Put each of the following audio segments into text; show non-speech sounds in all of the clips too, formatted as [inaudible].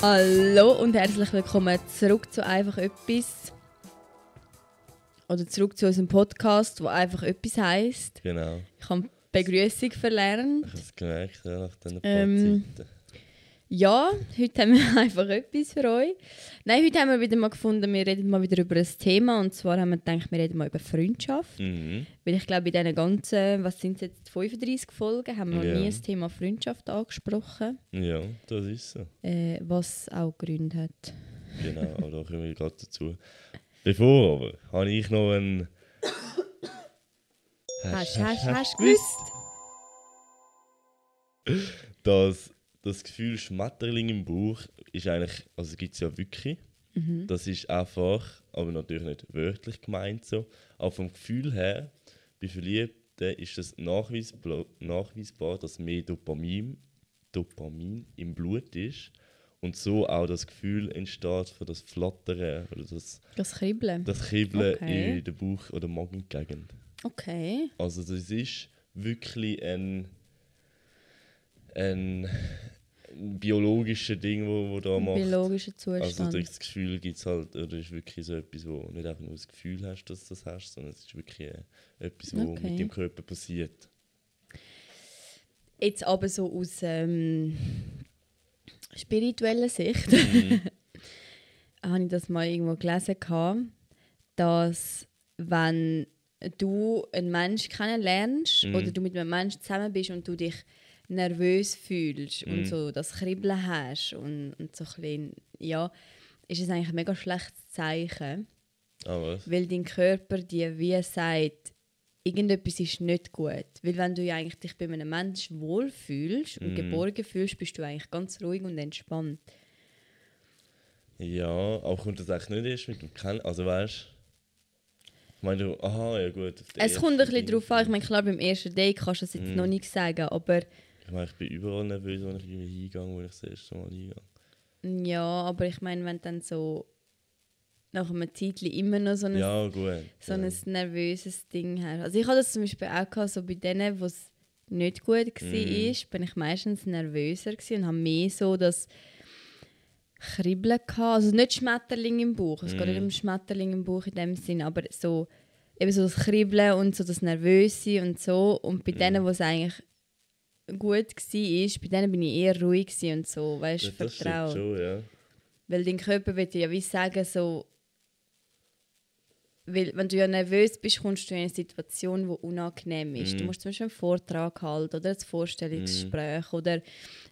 Hallo und herzlich willkommen zurück zu einfach etwas. Oder zurück zu unserem Podcast, wo einfach etwas heisst. Genau. Ich habe Begrüßung verlernt. Ich habe es gemerkt, ja, nach diesen Ähm, paar Zeiten. Ja, heute haben wir [laughs] einfach etwas für euch. Nein, heute haben wir wieder mal gefunden, wir reden mal wieder über ein Thema. Und zwar haben wir gedacht, wir reden mal über Freundschaft. Mhm. Weil ich glaube, in diesen ganzen, was sind es jetzt, 35 Folgen, haben wir noch Ja. nie das Thema Freundschaft angesprochen. Ja, das ist so. Äh, was auch Gründe hat. Genau, aber da kommen wir gerade dazu. Bevor aber, habe ich noch einen. Hast, hast, hast, gewusst? dass das Gefühl Schmetterling im Bauch ist eigentlich, also gibt es ja wirklich. Mhm. Das ist einfach, aber natürlich nicht wörtlich gemeint so. Aber vom Gefühl her, bei Verliebten ist es nachweisbar, nachweisbar dass mehr Dopamin, Dopamin im Blut ist. Und so auch das Gefühl entsteht für das Flattern oder das, Das Kribbeln. das Kribbeln Okay. in der Bauch- oder Magengegend. Okay. Also das ist wirklich ein, ein biologisches Ding, wo, wo da macht. Biologischer Also Zustand. das Gefühl gibt es halt, oder ist wirklich so etwas, wo nicht einfach nur das Gefühl hast, dass du das hast, sondern es ist wirklich äh, etwas, was Okay. mit dem Körper passiert. Jetzt aber so aus ähm, spiritueller Sicht Mhm. [laughs] habe ich das mal irgendwo gelesen, gehabt, dass wenn du einen Menschen kennenlernst Mhm. oder du mit einem Menschen zusammen bist und du dich nervös fühlst Mhm. und so das Kribbeln hast und, und so ein bisschen, ja, ist es eigentlich ein mega schlechtes Zeichen, Ah, was? weil dein Körper dir wie sagt, irgendetwas ist nicht gut. Weil wenn du ja eigentlich dich bei einem Menschen wohlfühlst und Mhm. geborgen fühlst, bist du eigentlich ganz ruhig und entspannt. Ja, auch kommt das eigentlich nicht erst mit dem Kennen, also weißt ich meine, du, aha, ja gut. Es kommt ein bisschen darauf an. Ich meine, klar, beim ersten Date kannst du das jetzt Mhm. noch nicht sagen, aber Ich meine, ich bin überall nervös, wenn ich irgendwie hingehe, wo ich das erste Mal hingehe. ja, aber ich meine, wenn dann so nach einem Zeitchen immer noch so ein, Ja, gut. so ja. ein nervöses Ding hast. Also ich hatte das zum Beispiel auch gehabt, so bei denen, wo es nicht gut war, Mhm. bin ich meistens nervöser und habe mehr so das Kribbeln gehabt. Also nicht Schmetterling im Bauch, es geht nicht Mhm. um Schmetterling im Bauch in dem Sinn, aber so eben so das Kribbeln und so das Nervöse und so. Und bei Mhm. denen, wo es eigentlich gut war, bei denen bin ich eher ruhig und so, weißt Ja, du, stimmt vertraut. schon, ja. Weil dein Körper wird dir ja wie sagen, so. Weil, wenn du ja nervös bist, kommst du in eine Situation, die unangenehm ist. Du Mhm. musst zum Beispiel einen Vortrag halten oder ein Vorstellungsgespräch oder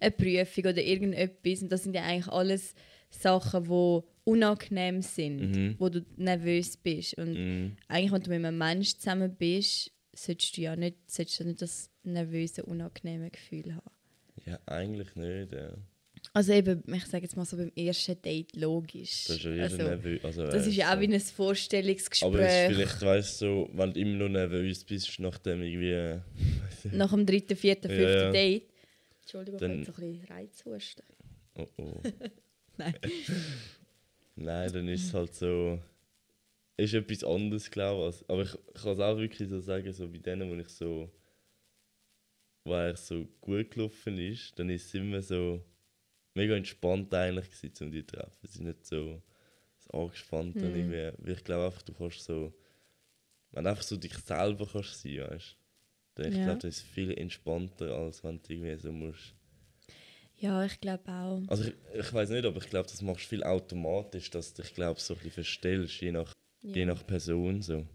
eine Prüfung oder irgendetwas. Und das sind ja eigentlich alles Sachen, die unangenehm sind, Mhm. wo du nervös bist. Und Mhm. eigentlich, wenn du mit einem Menschen zusammen bist, solltest du ja nicht, solltest du nicht das nervöse, unangenehme Gefühl haben. Ja, eigentlich nicht, ja. Also eben, ich sage jetzt mal so beim ersten Date logisch. Das ist ja also, nervös. Also, das weißt ist ja auch so. wie ein Vorstellungsgespräch. Aber es ist vielleicht, weißt du, so, wenn du immer noch nervös bist, nachdem irgendwie. äh, Nach dem dritten, vierten, Ja, fünften ja. Date. Entschuldigung, Dann- ich habe jetzt ein bisschen Reizhusten. Oh oh. [laughs] Nein. Nein, dann ist es halt so. Ist etwas anderes, glaube ich. Aber ich, ich kann es auch wirklich so sagen, so bei denen, wo ich so. Wo eigentlich so gut gelaufen ist, dann ist es immer so. mega entspannt eigentlich gewesen, um die zu treffen. Es ist nicht so, angespannt. Mhm. Irgendwie, weil ich glaube einfach, du kannst so. wenn du einfach so dich selber kannst sein, weißt du. Dann ich Ja. glaube, das ist viel entspannter, als wenn du irgendwie so musst. Ja, ich glaube auch. Also ich, ich weiß nicht, aber ich glaube, das machst du viel automatisch, dass du dich glaub, so ein bisschen verstellst, je nach, je Ja. nach Person. So.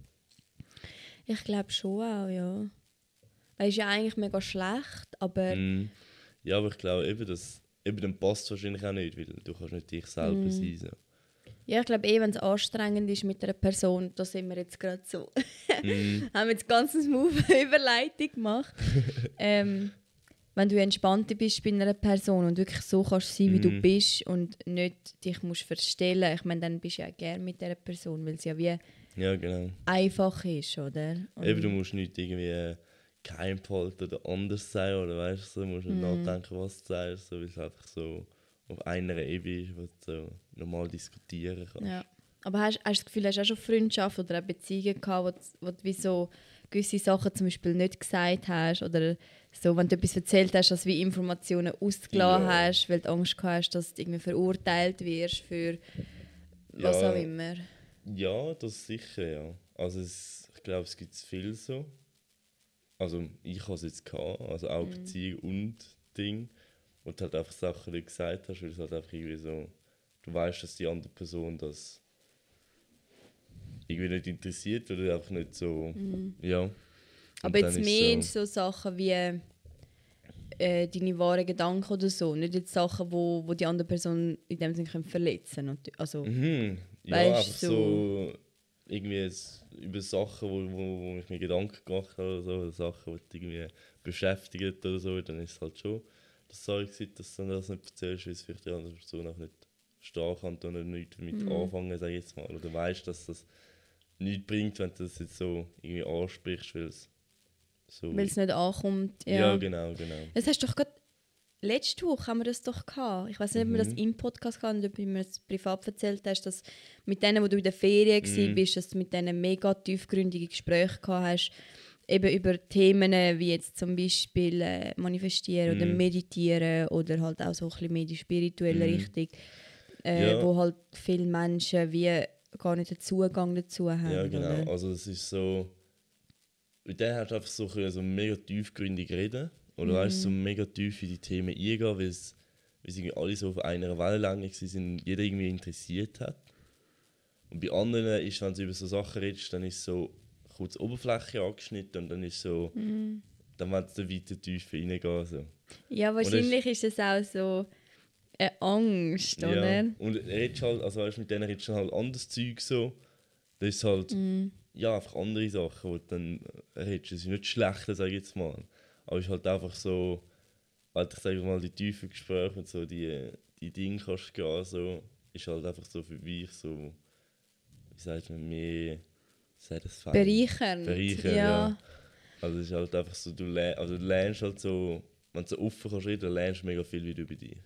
Ich glaube schon auch, ja. Es ist ja eigentlich mega schlecht, aber Mm. Ja, aber ich glaube eben, dass eben dann passt es wahrscheinlich auch nicht, weil du kannst nicht dich selber Mm. sein. So. ja, ich glaube eh, wenn es anstrengend ist mit einer Person, da sind wir jetzt gerade so. [laughs] Mm. haben jetzt ganz smooth [laughs] Überleitung gemacht. [laughs] ähm, wenn du entspannter bist bei einer Person und wirklich so kannst sein, wie du Mhm. bist und nicht dich musst verstellen, ich meine, dann bist du ja gerne mit dieser Person, weil sie ja wie Ja, genau. einfach ist, oder? Und Eben, du musst nicht irgendwie äh, geheim behalten oder anders sein oder weißt du, du musst nicht Mhm. nachdenken, was du sagst, so, weil es einfach so auf einer Ebene ist, wo du so normal diskutieren kannst. Ja. Aber hast, hast du das Gefühl, hast du auch schon Freundschaft oder auch Beziehungen gehabt, wo, du- wo du wie so gewisse Sachen zum Beispiel nicht gesagt hast oder so, wenn du etwas erzählt hast, dass du wie Informationen ausgelassen Ja. hast, weil du Angst gehabt hast, dass du irgendwie verurteilt wirst für was Ja. auch immer. Ja, das sicher, ja. Also es, ich glaube, es gibt viel so. Also ich habe es jetzt gehabt, also auch Mhm. Beziehung und Ding. Und halt einfach Sachen, die du gesagt hast, weil es halt einfach irgendwie so, du weißt, dass die andere Person das irgendwie nicht interessiert oder einfach nicht so, ja. Und Mhm. Aber jetzt mehr so, so Sachen wie äh, deine wahren Gedanken oder so. Nicht jetzt Sachen, wo, wo die andere Person in dem Sinne verletzen können. Also, Mhm. Ja, Weißt einfach du, so irgendwie jetzt über Sachen, wo, wo, wo ich mir Gedanken gemacht habe oder so, oder Sachen, die dich irgendwie beschäftigen oder so, dann ist es halt schon das Zeug, dass du dann das nicht erzählst, weil es vielleicht die andere Person auch nicht stehen kann oder nichts damit Mhm. anfangen, sag ich jetzt mal. Oder weißt, dass das nichts bringt, wenn du das jetzt so irgendwie ansprichst, weil es so... weil es nicht ankommt. Ja, ja. genau, genau. Das hast du doch gerade letzte Woche haben wir das doch gehabt. Ich weiß nicht, ob wir Mhm. das im Podcast hatten oder ob du mir das privat erzählt hast, dass mit denen, wo du in der Ferien Mhm. warst, dass du mit denen mega tiefgründige Gespräche gehabt hast, eben über Themen wie jetzt zum Beispiel äh, manifestieren oder Mhm. meditieren oder halt auch so ein bisschen mehr die spirituelle Mhm. Richtung, äh, Ja. wo halt viele Menschen wie gar nicht den Zugang dazu haben. Ja, genau. Oder? Also es ist so. Mit der hast du einfach so, können so mega tiefgründig reden. Oder weißt so mega tief in die Themen eingehen, weil es irgendwie alle so auf einer Wellenlänge sind, jeder irgendwie interessiert hat. Und bei anderen ist, wenn du über so Sachen redest, dann ist so kurz die Oberfläche angeschnitten und dann ist so, dann willst du weiter tiefer reingehen. So. Ja, wahrscheinlich ist es auch so eine Angst, oder? Ja. Und redest halt, also weißt, mit denen redest du halt anderes Zeug so. Das ist halt ja, einfach andere Sachen, wo du dann redest. Es ist nicht schlechter, sage ich jetzt mal. Aber es ist halt einfach so, halt, ich sage mal, die tiefen Gespräche und so, die, die Dinge kannst du gehen, so, ist halt einfach so für mich so, wie sagt man, mehr, sagt das? Bereichernd. Bereichernd, ja. ja. Also es ist halt einfach so, du, lern, also du lernst halt so, wenn du so offen kannst reden, lernst du mega viel wieder über dich.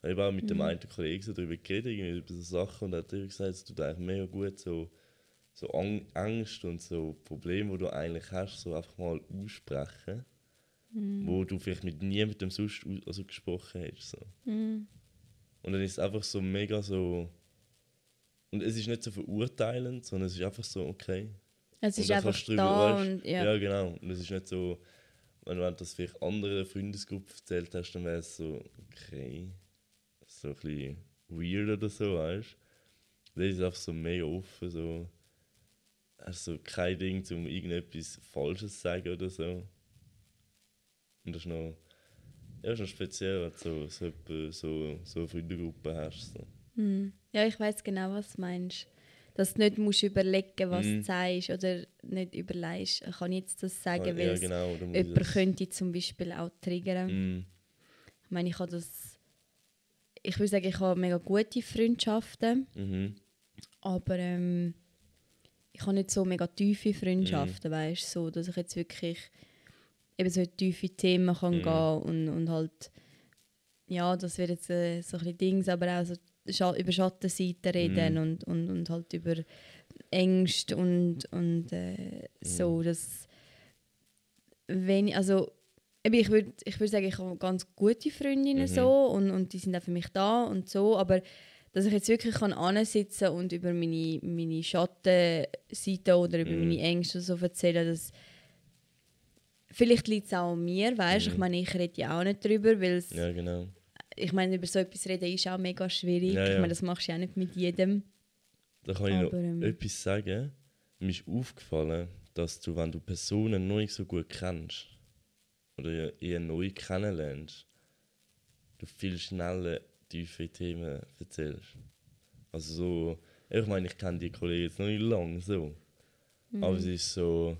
Ich habe auch mit dem einen Kollegen so darüber geredet, über so Sachen, und er hat gesagt, es tut eigentlich mega gut, so, so Ang Angst und so Probleme, die du eigentlich hast, so einfach mal aussprechen, wo du vielleicht mit niemandem sonst also gesprochen hast. So. Und dann ist es einfach so mega so, und es ist nicht so verurteilend, sondern es ist einfach so, okay, Es und ist einfach da weißt- und ja. ja. genau. Und es ist nicht so, wenn du das vielleicht anderen Freundesgruppe erzählt hast, dann wäre es so, okay, so ein bisschen weird oder so, weißt du. Das ist einfach so mega offen, so. Also kein Ding, um irgendetwas Falsches zu sagen oder so. Und das ist noch, ja, ist noch speziell, wenn du so, so, so, so eine Freundengruppe hast. So. Hm. Ja, ich weiß genau, was du meinst. Dass du nicht musst überlegen was Mhm. du sagst oder nicht überlegst, kann ich jetzt das sagen, weil ja, genau. jemand das- könnte zum Beispiel auch triggern. Mm, Ich meine, ich habe das... Ich würde sagen, ich habe mega gute Freundschaften, mhm. aber ähm, ich habe nicht so mega tiefe Mhm. Freundschaften, weißt du, so, dass ich jetzt wirklich eben so tiefe Themen kann Mhm. gehen und, und halt ja, das wird jetzt äh, so ein bisschen Dings, aber auch so Scha über Schattenseiten reden Mhm. und, und, und halt über Ängste und, und äh, Mhm. so, dass wenn also ich würde ich würd sagen, ich habe ganz gute Freundinnen Mhm. so und, und die sind auch für mich da und so, aber dass ich jetzt wirklich kann ansitzen und über meine, meine Schattenseiten oder über Mhm. meine Ängste so erzählen, dass vielleicht liegt es auch an mir, weißt ich Mhm. meine, ich rede ja auch nicht drüber, weil es Ja, genau. ich meine, über so etwas reden ist auch mega schwierig. Ja, Ich ja. meine, das machst du ja auch nicht mit jedem. Da kann ich noch Aber, ähm, etwas sagen. Mir ist aufgefallen, dass du, wenn du Personen nicht so gut kennst oder eher neu kennenlernst, du viel schneller tiefe Themen erzählst. Also so, ich meine, ich kenne die Kollegen jetzt noch nicht lange so. Aber es ist so,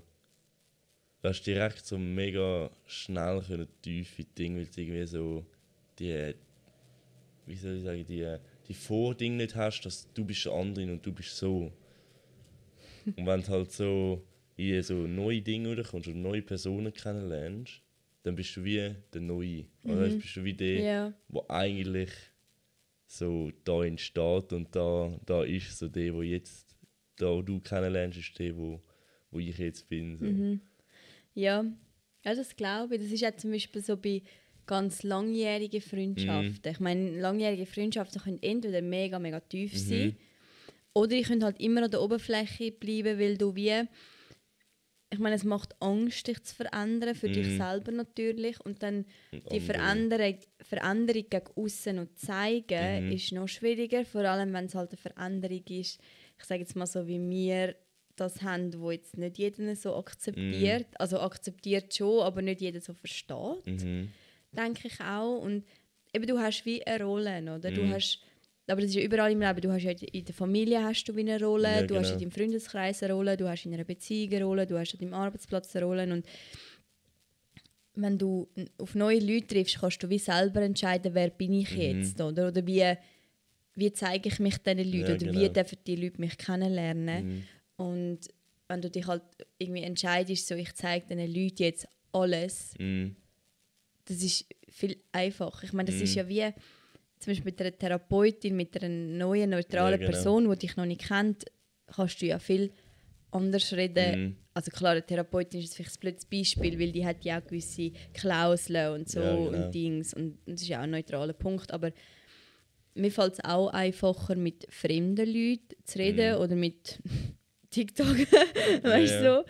du hast direkt so mega schnell können tiefe Dinge, weil du irgendwie so die, wie soll ich sagen, die, die Vordinge nicht hast, dass du bist der andere und du bist so. und wenn du halt so in so neue Dinge kommst und neue Personen kennenlernst, dann bist du wie der Neue. Oder Mhm. bist du wie der, Ja. wo eigentlich so da entsteht und da, da ist so der, wo jetzt, da wo du kennenlernst, ist der, wo, wo ich jetzt bin. So. Mhm. Ja, Ja, das glaube ich. Das ist ja zum Beispiel so bei ganz langjährigen Freundschaften. Mhm. Ich meine, langjährige Freundschaften können entweder mega, mega tief Mhm. sein oder die können halt immer an der Oberfläche bleiben, weil du wie... Ich meine, es macht Angst, dich zu verändern, für dich Mhm. selber natürlich. Und dann Und die Veränderung, Veränderung gegen außen noch zeigen, Mhm. ist noch schwieriger. Vor allem, wenn es halt eine Veränderung ist, ich sage jetzt mal so, wie wir das haben, wo jetzt nicht jeder so akzeptiert. Also akzeptiert schon, aber nicht jeder so versteht, Mhm. denke ich auch. Und eben, du hast wie eine Rolle, oder? Du Mhm. hast, aber das ist ja überall im Leben. Du hast ja in der Familie hast du wie eine Rolle, Ja, du hast in genau. deinem Freundeskreis eine Rolle, du hast in einer Beziehung eine Rolle, du hast an deinem Arbeitsplatz eine Rolle. Und wenn du auf neue Leute triffst, kannst du wie selber entscheiden, wer bin ich Mhm. jetzt, oder? Oder wie, wie zeige ich mich diesen Leuten, Ja, oder wie genau. dürfen die Leute mich kennenlernen. Mhm. Und wenn du dich halt irgendwie entscheidest, so ich zeige diesen Leuten jetzt alles, Mhm. das ist viel einfacher. Ich meine, das Mhm. ist ja wie zum Beispiel mit einer Therapeutin, mit einer neuen, neutralen Ja, genau. Person, die dich noch nicht kennt, kannst du ja viel anders reden. Mhm. Also klar, eine Therapeutin ist vielleicht ein blödes Beispiel, weil die hat ja auch gewisse Klauseln und so Ja, genau. und Dings und das ist ja auch ein neutraler Punkt, aber mir fällt es auch einfacher, mit fremden Leuten zu reden Mhm. oder mit TikTok, [laughs] weißt du so.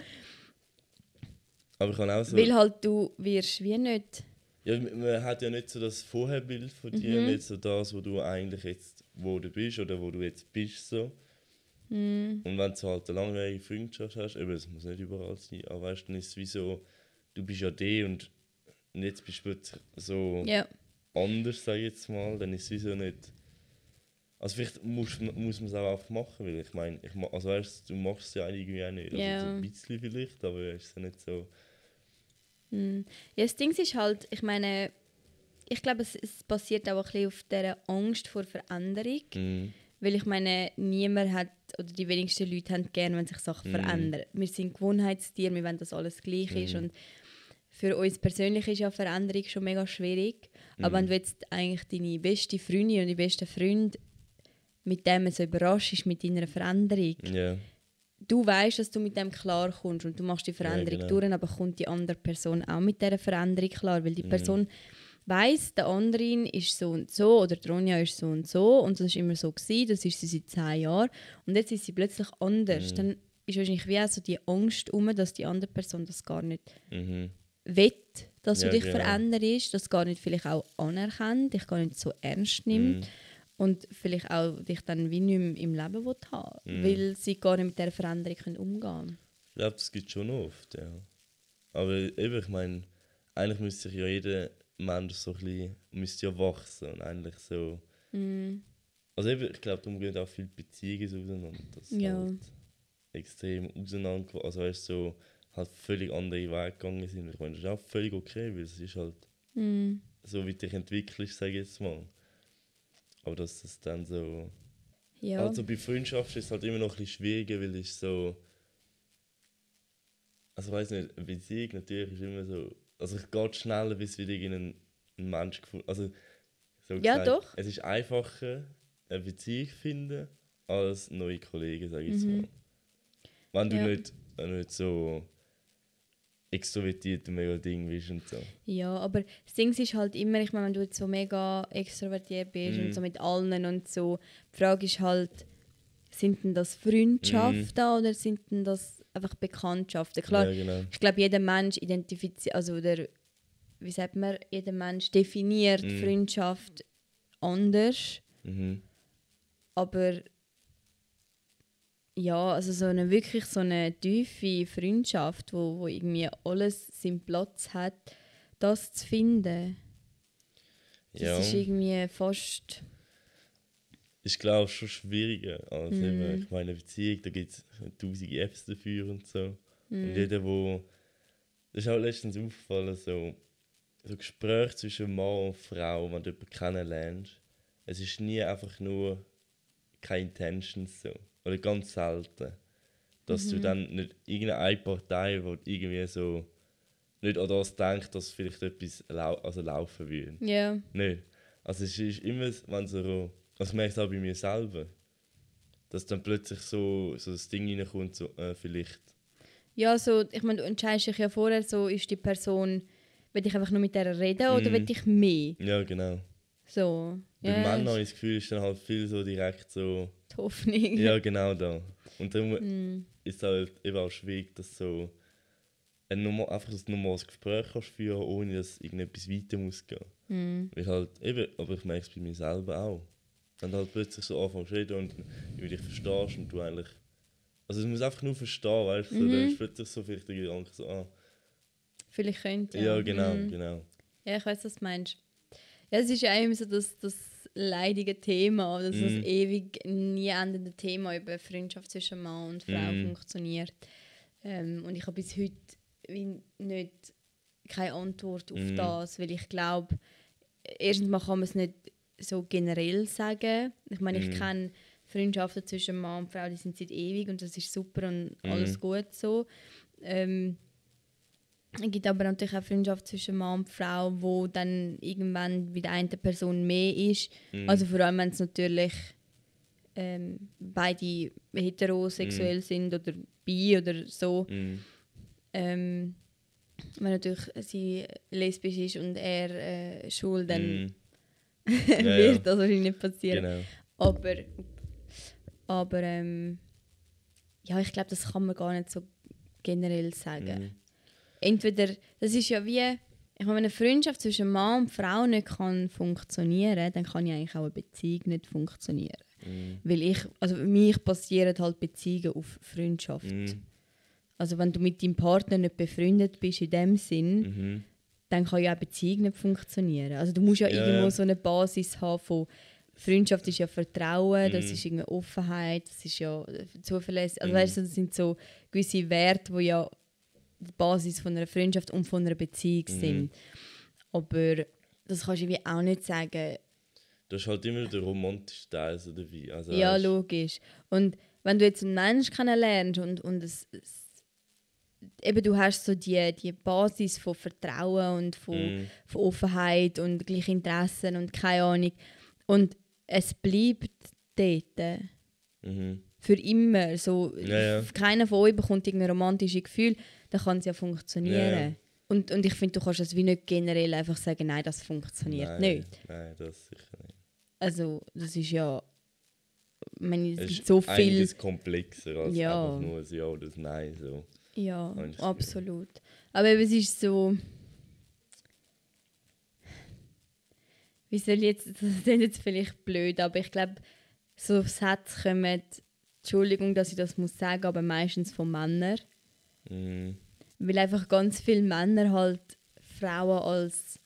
Aber ich kann auch so. Weil halt du wirst wie nicht... Ja, man hat ja nicht so das Vorherbild von dir, Mhm. nicht so das, wo du eigentlich jetzt wo du bist oder wo du jetzt bist. So. Mhm. Und wenn du halt eine langjährige Freundschaft hast, eben, es muss nicht überall sein, aber weißt, du, dann ist es wie so, du bist ja der und jetzt bist du so Ja. anders, sage ich jetzt mal, dann ist es wie so nicht. Also vielleicht muss, muss man es auch einfach machen, weil ich meine, ich, also weißt, du machst es ja irgendwie auch nicht. Also so ein bisschen vielleicht, aber es ist ja nicht so. Mm. Ja, das Ding ist halt, ich meine, ich glaube, es, es basiert auch ein bisschen auf dieser Angst vor Veränderung. Mhm. Weil ich meine, niemand hat, oder die wenigsten Leute haben gerne, wenn sich Sachen Mhm. verändern. Wir sind Gewohnheitstiere, wir wollen, dass alles gleich ist. Mhm. Und für uns persönlich ist ja Veränderung schon mega schwierig. Aber wenn Mhm. du jetzt eigentlich deine beste Freundin und deinen besten Freund mit dem so überraschst mit deiner Veränderung, Ja. du weißt, dass du mit dem klarkommst und du machst die Veränderung genau. durch, aber kommt die andere Person auch mit dieser Veränderung klar, weil die Mhm. Person weiß, der andere ist so und so oder die Ronja ist so und so und das ist immer so gewesen, das ist sie seit zehn Jahren und jetzt ist sie plötzlich anders. Mhm. Dann ist wahrscheinlich wie auch so die Angst um, dass die andere Person das gar nicht Mhm. will, dass Ja, du dich genau. veränderst, das gar nicht vielleicht auch anerkennt, dich gar nicht so ernst nimmt Mhm. Und vielleicht auch dich dann wie nicht mehr im Leben will haben Mhm. weil sie gar nicht mit dieser Veränderung können umgehen können. Ich glaube, das gibt es schon oft, ja. Aber eben, ich meine, eigentlich müsste sich ja jeder Mensch so ein bisschen, müsste ja wachsen und eigentlich so... Mm. Also eben, ich glaube, darum gehen auch viele Beziehungen auseinander. Dass Ja. halt extrem auseinander, also weißt so halt völlig andere Wege gegangen sind. Ich meine, das ist auch völlig okay, weil es ist halt Mm. so, wie du dich entwickelst, sage ich jetzt mal. Aber dass das dann so... Ja. Also bei Freundschaft ist es halt immer noch ein bisschen schwieriger, weil es so. Also ich weiß nicht, eine Beziehung natürlich ist immer so. Also es geht schneller, bis wieder irgendein ein Mensch gefunden Also so Ja, doch. Es ist einfacher, eine Beziehung zu finden, als neue Kollegen, sage ich Mhm. mal. Wenn du Ja. nicht, wenn du nicht so extrovertiert und mega Ding bist und so. ja, aber das Ding ist halt immer, ich meine, wenn du jetzt so mega extrovertiert bist Mhm. und so mit allen und so, die Frage ist halt, sind denn das Freundschaften oder sind denn das einfach Bekanntschaften? Klar, Ja, genau. ich glaube, jeder Mensch identifiziert, also oder wie sagt man, jeder Mensch definiert Mhm. Freundschaft anders, Mhm. aber ja, also so eine wirklich so eine tiefe Freundschaft, wo, wo irgendwie alles seinen Platz hat, das zu finden, das Ja. ist irgendwie fast ist glaube ich schon schwieriger als Mhm. eben, ich meine, eine Beziehung, da gibt es tausend Apps dafür und so. Mhm. Und jeder, wo. Das ist auch letztens aufgefallen, so, so Gespräche zwischen Mann und Frau, wenn du jemanden kennenlernst, es ist nie einfach nur keine Intentions so. Oder ganz selten. Dass Mhm. du dann nicht irgendeine Partei, die irgendwie so nicht an das denkt, dass vielleicht etwas lau also laufen würde. ja, Nicht. Also es ist immer, wenn so, also ich merke es auch bei mir selber, dass dann plötzlich so, so das Ding reinkommt, so, äh, vielleicht Ja, so, ich meine, du entscheidest dich ja vorher, so ist die Person, will ich einfach nur mit der reden oder Mhm. will ich mehr? Ja, genau. So. Bei Ja, Männern ist habe ich das Gefühl, ist dann halt viel so direkt so, die Hoffnung. ja genau da. Und darum Mm. ist es halt eben auch schwierig, dass so ein normal, einfach ein normales Gespräch kannst führen, ohne dass irgendetwas weiter muss gehen. Mm. Weil halt eben, aber ich merke es bei mir selber auch. Wenn du halt plötzlich so anfängst zu reden und über dich verstehst und du eigentlich. Also, es muss einfach nur verstehen, weißt du? So, dann Mhm. ist plötzlich so vielleicht der Gedanke so, ah. Vielleicht könnte Ja, genau, Mhm. genau. Ja, ich weiß, was du meinst. Ja, es ist ja immer so das, das leidige Thema, das, das Mhm. ewig nie endende Thema über Freundschaft zwischen Mann und Frau Mhm. funktioniert. Ähm, und ich habe bis heute wie nicht keine Antwort auf Mhm. das, weil ich glaube, erstens mal kann man es nicht so generell sagen. Ich meine, ich Mhm. kenne Freundschaften zwischen Mann und Frau, die sind seit ewig und das ist super und Mhm. alles gut so. Ähm, es gibt aber natürlich auch Freundschaft zwischen Mann und Frau, wo dann irgendwann bei der einen Person mehr ist. Mhm. Also vor allem, wenn es natürlich ähm, beide heterosexuell Mhm. sind oder bi oder so. Mhm. Ähm, wenn natürlich sie lesbisch ist und er äh, schwul, dann Mhm. [laughs] Ja, wird ja. das wahrscheinlich nicht passieren. Genau. Aber, aber ähm, ja, ich glaube, das kann man gar nicht so generell sagen. Entweder, das ist ja wie, ich meine, wenn eine Freundschaft zwischen Mann und Frau nicht kann funktionieren, dann kann ja eigentlich auch eine Beziehung nicht funktionieren. Mhm. Weil ich, also mich basieren halt Beziehungen auf Freundschaft. Mhm. Also wenn du mit deinem Partner nicht befreundet bist in dem Sinn, Mhm. dann kann ja auch eine Beziehung nicht funktionieren. Also du musst ja, Ja, irgendwo ja. so eine Basis haben von Freundschaft ist ja Vertrauen, das Mhm. ist irgendwie Offenheit, das ist ja Zuverlässigkeit. Also Mhm. weißt du, das sind so gewisse Werte, die ja die Basis von einer Freundschaft und von einer Beziehung Mhm. sind. Aber das kannst du irgendwie auch nicht sagen, Das ist halt immer der romantische Teil so dabei. Also, ja, logisch. Und wenn du jetzt einen Menschen kennenlernst und, und es, es, eben du hast so die, die Basis von Vertrauen und von, Mhm. von Offenheit und gleiche Interessen und keine Ahnung. Und es bleibt dort. Mhm. Für immer. So, Ja, ja. Keiner von euch bekommt irgendein romantisches Gefühl, dann kann es ja funktionieren. Ja. Und, und ich finde, du kannst es wie nicht generell einfach sagen, nein, das funktioniert Nein, nicht. Nein, das sicher nicht. Also, das ist ja. Ich meine, es Es gibt ist so viel. einiges komplexer als Ja. einfach nur ein Ja oder ein Nein. So. Ja, das absolut. Aber eben, es ist so. Wie soll jetzt. [laughs] Das ist jetzt vielleicht blöd, aber ich glaube, so Sätze kommen. Entschuldigung, dass ich das muss sagen, aber meistens von Männern. Mhm. Weil einfach ganz viele Männer halt Frauen als.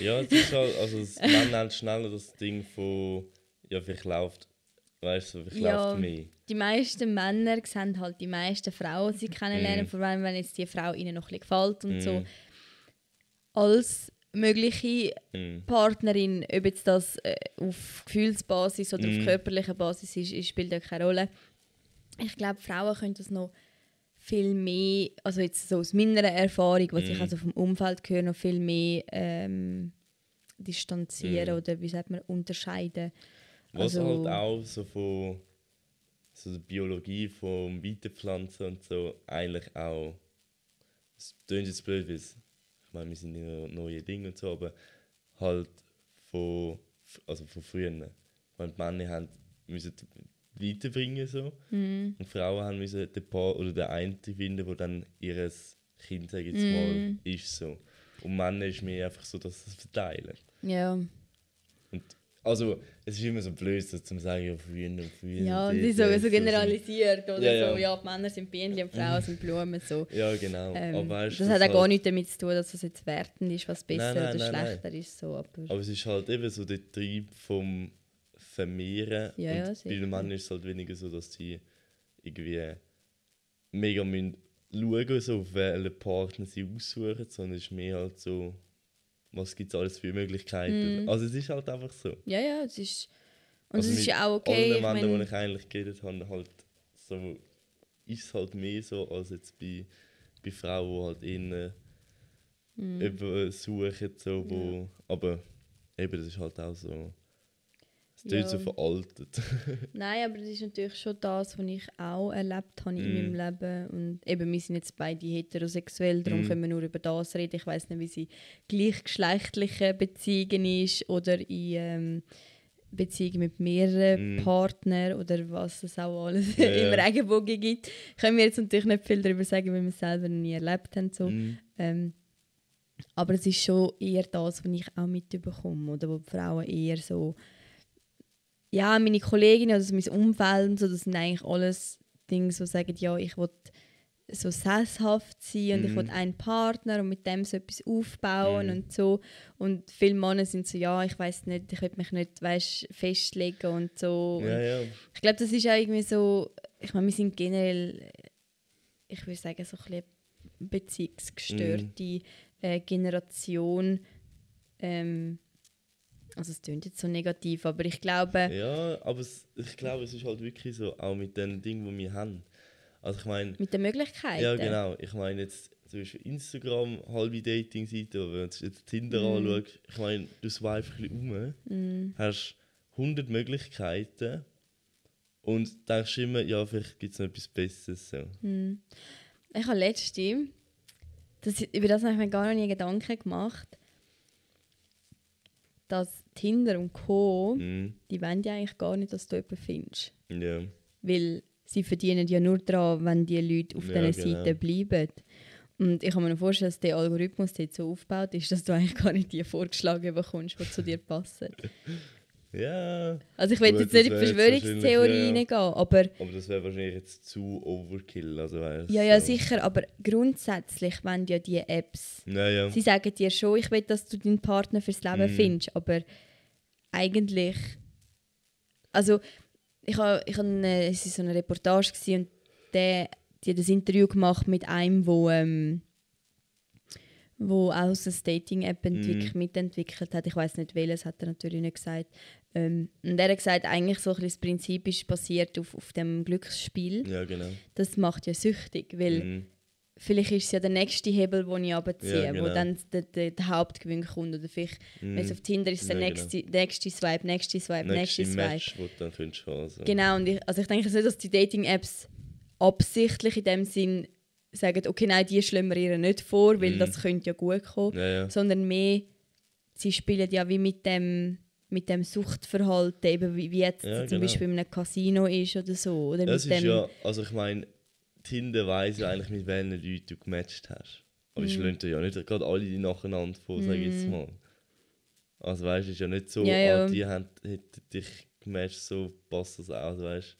Ja, es ist halt, also es- Männer haben schneller das Ding von, ja, vielleicht läuft, weißt du, vielleicht Ja. läuft mehr. Die meisten Männer sehen halt die meisten Frauen, die sie kennenlernen, Mhm. vor allem wenn jetzt die Frau ihnen noch ein bisschen gefällt und so, Mhm. als mögliche Mhm. Partnerin, ob jetzt das äh, auf Gefühlsbasis oder Mhm. auf körperlicher Basis ist, ist, spielt ja keine Rolle. Ich glaube, Frauen können das noch viel mehr, also jetzt so aus meiner Erfahrung, was ich Mhm. also vom Umfeld höre, noch viel mehr ähm, distanzieren Mhm. oder wie sagt man, unterscheiden. Was Also- halt auch so von so der Biologie vom Weiterpflanzen und so eigentlich auch. Es klingt jetzt blöd, weil ich meine, wir sind ja neue Dinge und so, aber halt von, also von früher. Meine, die Männer haben müssen weiterbringen so Mhm. und Frauen haben müssen den Paar oder den einen finden, der dann ihres Kind, sag ich jetzt Mhm. mal, ist so. Und Männer ist mehr einfach so, dass sie es verteilen. Ja, Und also, es ist immer so blöd, so zu sagen, ja, früher und früher. ja und die so, so generalisiert oder Ja, ja. so, ja, die Männer sind Bienen und Frauen sind Blumen, so. Ja, genau. Ähm, aber das das hat auch gar halt, nichts damit zu tun, dass es jetzt wertend ist, was besser nein, oder nein, nein. schlechter ist. So. Aber, Aber es ist halt eben so der Trieb vom Vermehren. Ja, und ja, bei sicher. den Männern ist es halt weniger so, dass sie irgendwie mega müssen schauen, so, auf welchen Partner sie aussuchen, sondern es ist mehr halt so, was gibt es alles für Möglichkeiten. Mhm. Also es ist halt einfach so. ja, ja, es ist. Und also es ist ja auch okay. Ich Allen Männern, mein, die ich eigentlich geredet habe, halt so, ist es halt mehr so, als jetzt bei, bei Frauen, die halt innen Mhm. jemanden suchen, so, wo, aber eben, das ist halt auch so, Klingt Ja. so veraltet. [laughs] Nein, aber das ist natürlich schon das, was ich auch erlebt habe in Mm. meinem Leben. Und eben, wir sind jetzt beide heterosexuell, darum Mm. können wir nur über das reden. Ich weiß nicht, wie sie gleichgeschlechtliche Beziehungen ist oder in ähm, Beziehungen mit mehreren Mm. Partnern oder was es auch alles Ja, [laughs] im. Regenbogen gibt. Können wir jetzt natürlich nicht viel darüber sagen, weil wir es selber noch nie erlebt haben. So. Mm. Ähm, aber es ist schon eher das, was ich auch mitbekomme. Oder wo die Frauen eher so. Ja, meine Kolleginnen oder so mein Umfeld, und so, das sind eigentlich alles Dinge, die sagen, ja, ich will so sesshaft sein und ich Mhm. will einen Partner und mit dem so etwas aufbauen Mhm. und so. Und viele Männer sind so, ja, ich weiß nicht, ich will mich nicht weißt, festlegen und so. Und Ja, ja. ich glaube, das ist auch irgendwie so, ich meine, wir sind generell, ich würde sagen, so ein bisschen beziehungsgestörte äh, Generation. Ähm, also es klingt jetzt so negativ, aber ich glaube, Ja, aber es, ich glaube, es ist halt wirklich so, auch mit den Dingen, die wir haben. Also ich meine, mit den Möglichkeiten. ja genau, ich meine jetzt zum Beispiel Instagram, halbe Dating-Seite, oder wenn du jetzt Tinder Mhm. anschaust, ich meine, du swipest ein bisschen um, hast 100 Möglichkeiten und denkst immer, ja, vielleicht gibt es noch etwas Besseres. So. Ich habe letzte, das, über das habe ich mir gar noch nie Gedanken gemacht, dass Tinder und Co., Mhm. die wollen ja eigentlich gar nicht, dass du jemanden findest. Ja. Weil sie verdienen ja nur daran, wenn die Leute auf Ja, diesen genau. Seiten bleiben. Und ich kann mir vorstellen, dass der Algorithmus dort so aufgebaut ist, dass du eigentlich gar nicht die vorgeschlagen bekommst, die zu dir passen. [laughs] Ja, Also ich will jetzt nicht in Verschwörungstheorie ja, ja. reingehen, aber aber das wäre wahrscheinlich jetzt zu Overkill. Also weißt, ja, ja, so. sicher, aber grundsätzlich wenn ja die Apps, Ja, ja. sie sagen dir schon, ich will, dass du deinen Partner fürs Leben Mhm. findest, aber eigentlich, also ich habe, ich habe eine, es war so eine Reportage und der, die hat ein Interview gemacht mit einem, wo, ähm, wo auch so eine Dating-App Mhm. mitentwickelt hat. Ich weiß nicht welches, hat er natürlich nicht gesagt. Ähm, und er hat gesagt, eigentlich so ein bisschen das Prinzip ist basiert auf, auf dem Glücksspiel. Ja, genau. Das macht ja süchtig, weil Mhm. vielleicht ist es ja der nächste Hebel, den ich runterziehe, Ja, wo genau. dann der, der, der Hauptgewinn kommt. Oder vielleicht, wenn es auf Tinder ist, der Ja, nächste, nächste Swipe, nächste Swipe, nächste, Nächste Swipe. Match, wo du dann findest. Also. Genau, und ich, also ich denke nicht, dass die Dating-Apps absichtlich in dem Sinn sagen, okay, nein, die schlagen wir ihr nicht vor, weil Mhm. das könnte ja gut kommen. Ja, ja. Sondern mehr, sie spielen ja wie mit dem, mit dem Suchtverhalten, eben wie, wie jetzt Ja, zum genau. Beispiel in einem Casino ist oder so. Oder Das mit ist dem, ja, also ich meine, Tinder weiss ja eigentlich, mit welchen Leuten du gematcht hast. Aber Mhm. ich schlönt ja nicht gerade alle die nacheinander vor, sag ich jetzt mal. Also weißt du, es ist ja nicht so, Ja. Ah, die haben, hätten dich gematcht, so passt das aus, weißt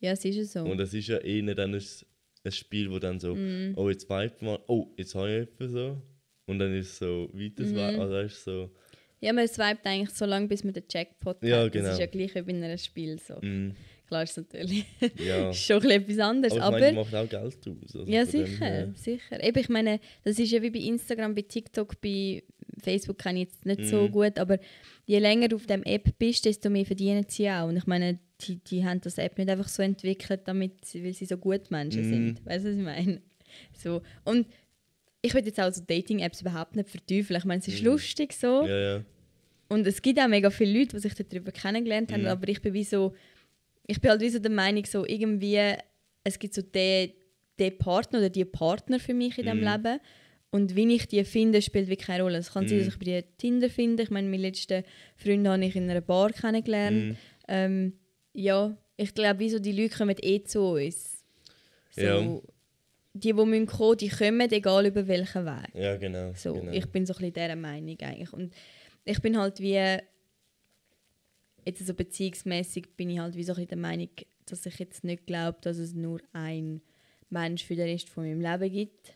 ja, es ist ja so. du. Und es ist ja eher dann ein, ein Spiel, wo dann so, Mhm. oh jetzt vibe mal, oh jetzt habe ich jemanden so. Und dann ist es so weiter, Mhm. also du, so, Ja, man swipet eigentlich so lange, bis man den Jackpot Ja, hat. Das genau. ist ja gleich wie bei einem Spiel so. mm, Klar ist es natürlich [laughs] ja. ist [laughs] schon ein bisschen etwas anderes, Aber ich aber... meine, machen auch Geld aus. Also ja, dem sicher, her. sicher. Eben, ich meine, das ist ja wie bei Instagram, bei TikTok, bei Facebook kenne ich jetzt nicht so Mhm. gut, aber je länger du auf dem App bist, desto mehr verdienen sie auch. Und ich meine, die, die haben das App nicht einfach so entwickelt, damit, sie- weil sie so gut Menschen Mhm. sind. Weißt du, was ich meine? So. Und ich will jetzt auch so Dating-Apps überhaupt nicht verteufeln. Ich meine, es ist lustig so. Mhm. Ja, ja. Und es gibt auch mega viele Leute, die sich darüber kennengelernt haben, Mhm. aber ich bin wie so, ich bin halt wie so der Meinung, so irgendwie, es gibt so den, den Partner oder die Partner für mich in diesem Mhm. Leben. Und wie ich die finde, spielt wirklich keine Rolle. Es kann sein, Mhm. dass ich bei Tinder finde. Ich meine, meinen letzten Freund habe ich in einer Bar kennengelernt. Mhm. Ähm, ja, ich glaube, wieso die Leute kommen eh zu uns. So, Ja. Die, die müssen kommen, die kommen, egal über welchen Weg. Ja, genau. So, genau. ich bin so ein bisschen dieser Meinung eigentlich. Und ich bin halt wie, jetzt so beziehungsmäßig bin ich halt wie so ein bisschen der Meinung, dass ich jetzt nicht glaube, dass es nur ein Mensch für den Rest von meinem Leben gibt.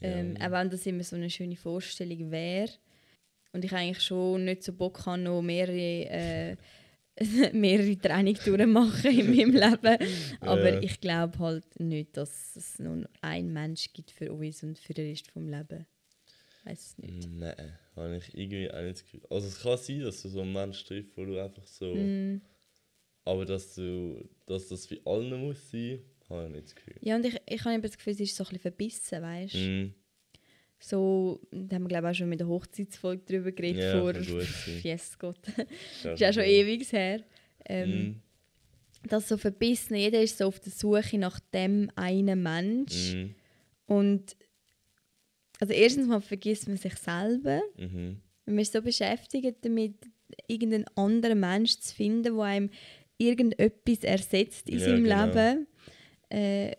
Ähm, auch wenn das immer so eine schöne Vorstellung wäre. Und ich eigentlich schon nicht so Bock habe, noch mehrere, äh, [laughs] mehrere Trainingtouren machen in meinem Leben. Aber Ja. ich glaube halt nicht, dass es nur ein Mensch gibt für uns und für den Rest vom Leben. Weiß es nicht. Nein, habe ich irgendwie auch nicht Gefühl. Also es kann sein, dass du so einen Mensch triffst, wo du einfach so... Mm. Aber dass, du, dass das für alle muss sein, habe ich nicht das Gefühl. Ja, und ich, ich habe eben das Gefühl, es ist so ein bisschen verbissen, weißt du? Mm. So, da haben wir glaube ich auch schon mit der Hochzeitsfolge drüber geredet Ja, vor yes Gott. [laughs] Ist ja schon ewig her. Ähm, Mhm. Das so verbissen, jeder ist so auf der Suche nach dem einen Mensch. Mhm. Und also erstens mal vergisst man sich selber. Mhm. Man ist so beschäftigt damit, irgendeinen anderen Mensch zu finden, der einem irgendetwas ersetzt in Ja, seinem genau. Leben. Äh,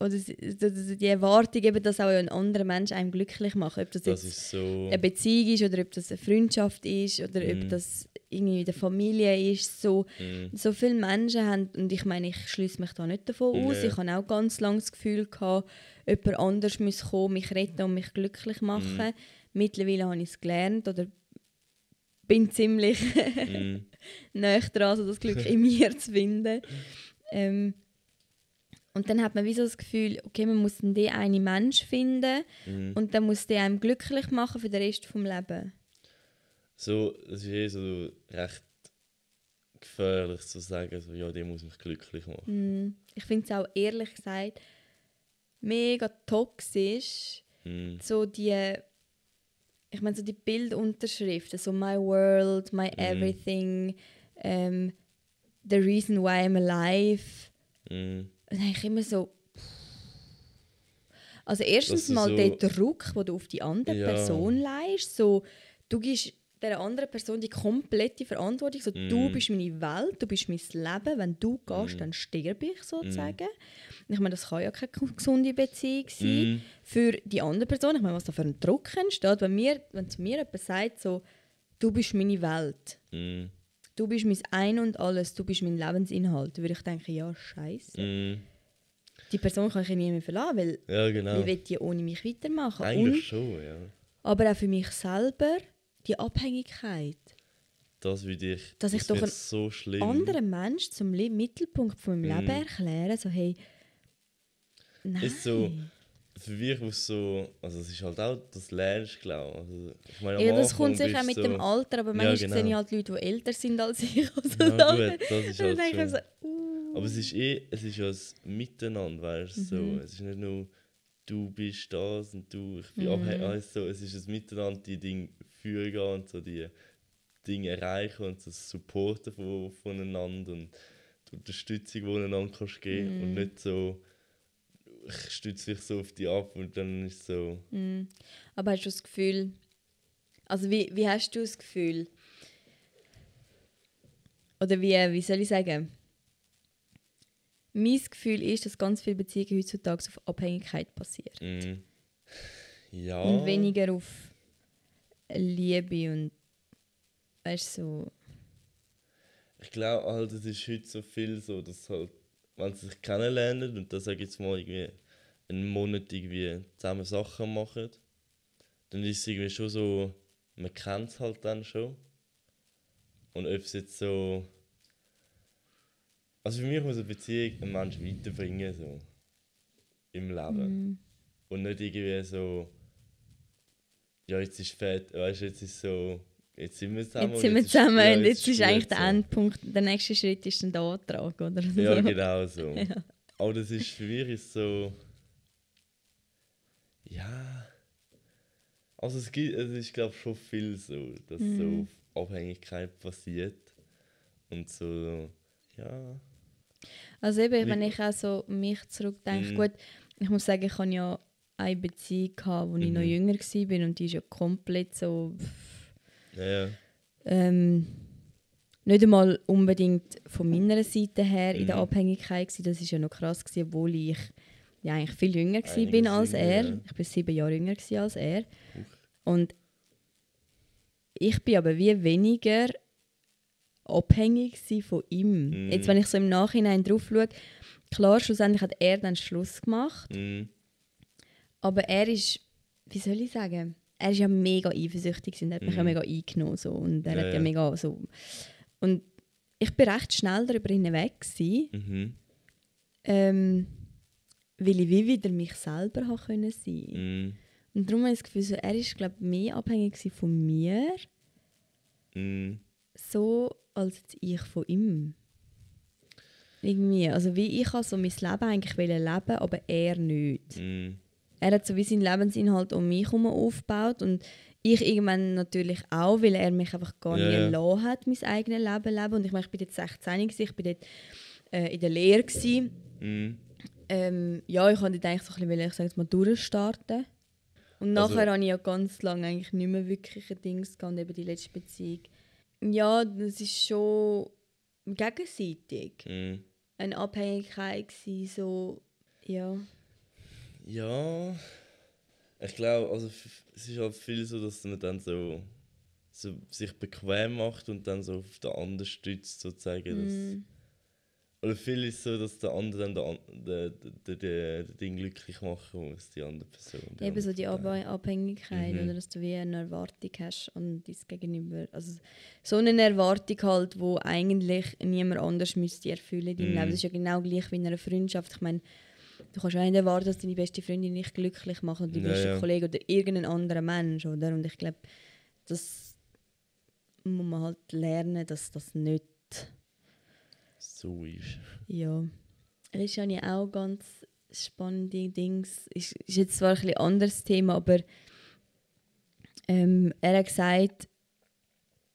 oder die Erwartung, eben, dass auch ein anderer Mensch einem glücklich macht. Ob das, Das jetzt so. eine Beziehung ist oder ob das eine Freundschaft ist oder Mhm. ob das irgendwie in der Familie ist. So, Mhm. so viele Menschen haben, und ich meine, ich schließe mich da nicht davon aus, Nee. ich habe auch ganz lange das Gefühl gehabt, jemand anders muss kommen, mich retten und mich glücklich machen. Mhm. Mittlerweile habe ich es gelernt oder bin ziemlich Mhm. [laughs] näher dran, also das Glück in mir zu finden. Ähm, und dann hat man wie so das Gefühl, okay, man muss den einen Mensch finden Mhm. und dann muss der einem glücklich machen für den Rest vom Leben. So, es ist eh so recht gefährlich zu sagen, so, ja, der muss mich glücklich machen. Mm, Ich finde es auch ehrlich gesagt mega toxisch, Mhm. so die, ich meine so die Bildunterschriften, so my world, my everything, ähm, the reason why I'm alive. Mhm. Dann ich immer so. Also erstens mal so- der Druck, den du auf die andere Ja. Person leist, so du gibst der anderen Person die komplette Verantwortung, so du Mm. bist meine Welt, du bist mein Leben, wenn du gehst, Mm. dann sterbe ich sozusagen. Ich meine, das kann ja keine gesunde Beziehung sein Mhm. für die andere Person. Ich meine, was da für ein Druck entsteht, wenn, mir, wenn zu mir jemand sagt, so, du bist meine Welt, Mhm. Du bist mein Ein und Alles, du bist mein Lebensinhalt, würde ich denken, ja, scheiße. Mhm. Die Person kann ich nie mehr verlassen, weil Ja, genau. wie will die ohne mich weitermachen? Eigentlich Und, schon, ja. aber auch für mich selber die Abhängigkeit. Das würde ich. Dass ich doch wird ein so schlimm. Anderen Mensch zum Mittelpunkt von meinem Mhm. Leben erklären, so hey, nein. Ist so- Für mich was so. Also, es ist halt auch, das lernst glaube ich. Also, ich meine, ja, das kommt sicher auch mit du dem Alter, aber Ja, manchmal genau. sehe ich halt Leute, die älter sind als ich. Also Ja, gut, das ist halt schon. so, uh. Aber es ist eh, es ist ja ein Miteinander, weißt du? Mhm. So. Es ist nicht nur, du bist das und du, ich bin Mhm. abhängig. Also, es ist ein Miteinander, die Dinge führen gehen und so die Dinge erreichen und das Supporten von, voneinander und die Unterstützung, die einander kannst geben und Mhm. nicht so, ich stütze mich so auf die ab und dann ist so, Mm. Aber hast du das Gefühl, also wie, wie hast du das Gefühl? Oder wie, wie soll ich sagen? Mein Gefühl ist, dass ganz viele Beziehungen heutzutage auf Abhängigkeit basieren. mm, ja. Und weniger auf Liebe und weißt du, so. Ich glaube halt, es ist heute so viel so, dass halt, wenn sie sich kennenlernen und dann sage ich jetzt mal irgendwie einen Monat irgendwie zusammen Sachen machen, dann ist es irgendwie schon so, man kennt es halt dann schon. Und ob es jetzt so. Also für mich muss eine Beziehung einen Menschen weiterbringen, so. Im Leben. Mm. Und nicht irgendwie so. Ja, jetzt ist fett, weißt du, jetzt ist so. Jetzt sind wir zusammen. Jetzt sind wir ist- zusammen und jetzt ist gut eigentlich der so. Endpunkt, der nächste Schritt ist dann der Antrag, oder? Ja, So. genau so. [laughs] Ja. Aber das ist für mich ist so. Ja. Also es gibt, es ist glaube schon viel so, dass Mhm. so Abhängigkeit passiert. Und so, ja. Also eben, wenn ich auch so mich zurückdenke, Mhm. gut, ich muss sagen, ich hatte ja eine Beziehung, gehabt, wo ich noch Mhm. jünger war und die ist ja komplett so... Ja. Ähm, nicht einmal unbedingt von meiner Seite her in der Mhm. Abhängigkeit gewesen. Das ist ja noch krass gewesen, obwohl ich ja, eigentlich viel jünger gewesen bin als er. ja. Ich bin sieben Jahre jünger gewesen als er. Und ich bin aber wie weniger abhängig von ihm. Mhm. Jetzt, wenn ich so im Nachhinein drauf schaue, klar, schlussendlich hat er dann Schluss gemacht. Mhm. Aber er ist, wie soll ich sagen, er ist ja mega eifersüchtig und hat mich ja Mhm. mega eingenommen. So. Und er Ja, hat ja mega so. Und ich bin recht schnell darüber hinweg gewesen, Mhm. ähm, weil ich wie wieder mich selber haben können sein. Mhm. Und darum habe ich das Gefühl, so, er ist glaube mehr abhängig von mir, Mhm. so als ich von ihm. Irgendwie, also wie ich habe so mein Leben eigentlich leben, aber er nicht. Mhm. Er hat so wie seinen Lebensinhalt um mich herum aufgebaut und ich irgendwann natürlich auch, weil er mich einfach gar nie ja. gelassen hat, mein eigenes Leben leben. Und ich meine, ich bin jetzt 16, gewesen, ich bin dort äh, in der Lehre. Gewesen. Mhm. Ähm, ja, ich wollte eigentlich so ein bisschen, ich sage jetzt mal, durchstarten. Und Also- nachher habe ich ja ganz lange eigentlich nicht mehr wirklich ein Ding gehabt, und eben die letzte Beziehung. Ja, das ist schon gegenseitig. Mhm. Eine Abhängigkeit gewesen, so, ja. Ja, ich glaube, also es ist halt viel so, dass man dann so, so sich bequem macht und dann so auf den anderen stützt, sozusagen. Dass, Mm. Oder viel ist so, dass der andere dann den, Ding glücklich machen muss, die andere Person. die Eben so andere die Partei. Ab Abhängigkeit, Mhm. oder dass du wie eine Erwartung hast an dein Gegenüber. Also so eine Erwartung halt, wo eigentlich niemand anders müsste erfüllen deinem Mhm. Das ist ja genau gleich wie in einer Freundschaft. Ich meine, du kannst auch nicht erwarten, dass deine beste Freundin dich glücklich macht oder dein Ja, bester ja. Kollege oder irgendein anderer Mensch, oder? Und ich glaube, das muss man halt lernen, dass das nicht So ist. ja. Das ist ja auch ganz spannende Dings. Ist, ist jetzt zwar ein bisschen anderes Thema, aber ähm, er hat gesagt,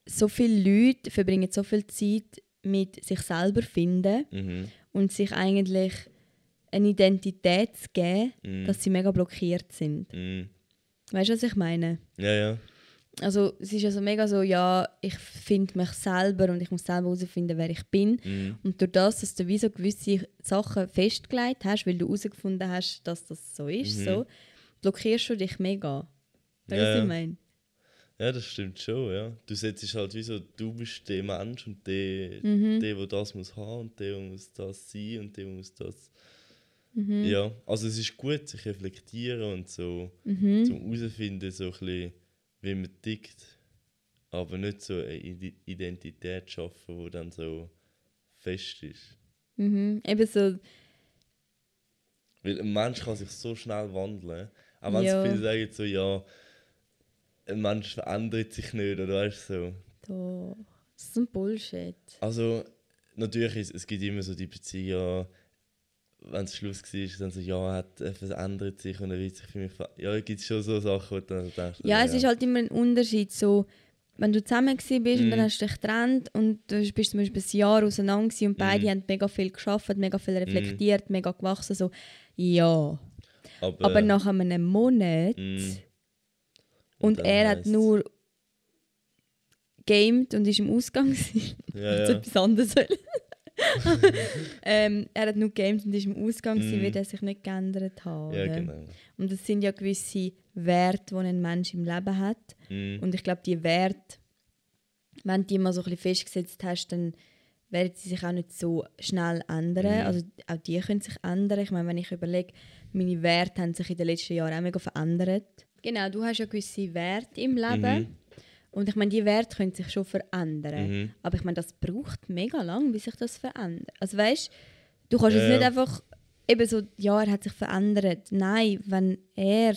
so viele Leute verbringen so viel Zeit mit sich selber finden Mhm. und sich eigentlich eine Identität zu geben, Mhm. dass sie mega blockiert sind. Mhm. Weißt du, was ich meine? Ja, ja. Also es ist also mega so, ja, ich finde mich selber und ich muss selber herausfinden, wer ich bin. Mhm. Und durch das, dass du wie so gewisse Sachen festgelegt hast, weil du herausgefunden hast, dass das so ist, Mhm. so, blockierst du dich mega. Weißt du, Ja, was ja. ich meine? Ja, das stimmt schon, ja. Du setzt halt wie so, du bist der Mensch und der, Mhm. der, der das muss haben und der muss das sein und der muss das. Mhm. Ja, also es ist gut, sich reflektieren und so Mhm. zum herausfinden, so ein bisschen, wie man tickt. Aber nicht so eine Ide- Identität schaffen, die dann so fest ist. Mhm. Eben so, Weil ein Mensch kann sich so schnell wandeln. Auch wenn Ja. viele sagen so, ja, ein Mensch verändert sich nicht, oder weißt du so. da, das ist ein Bullshit. Also, natürlich, ist, es gibt immer so die Beziehung, ja, wenn es Schluss war, ist dann so, ja, er, hat, er verändert sich und er wird sich für mich Ja, es gibt schon so Sachen, wo du dann denkst, Ja, es ist halt immer ein Unterschied. So, wenn du zusammen bist und dann Mhm. hast du dich getrennt und du bist zum Beispiel ein Jahr auseinander und beide Mhm. haben mega viel geschafft, mega viel reflektiert, mega gewachsen. So, ja. aber, Aber nach einem Monat Mhm. und, dann er hat nur gamed und ist im Ausgang gewesen. Ja, [laughs] ja. etwas anderes. wollen. [laughs] ähm, er hat nur gamed und ist im Ausgang Mhm. wird er sich nicht geändert haben. ja, genau. Und das sind ja gewisse Werte, die ein Mensch im Leben hat. Mhm. Und ich glaube, die Werte, wenn du die mal so ein bisschen festgesetzt hast, dann werden sie sich auch nicht so schnell ändern. Mhm. Also auch die können sich ändern. Ich meine, wenn ich überlege, meine Werte haben sich in den letzten Jahren auch mega verändert. Genau, du hast ja gewisse Werte im Leben. Mhm. Und ich meine, die Werte können sich schon verändern. Mhm. Aber ich meine, das braucht mega lang, bis sich das verändert. Also weißt du, kannst Ja, jetzt nicht ja. einfach eben so, ja, er hat sich verändert. Nein, wenn er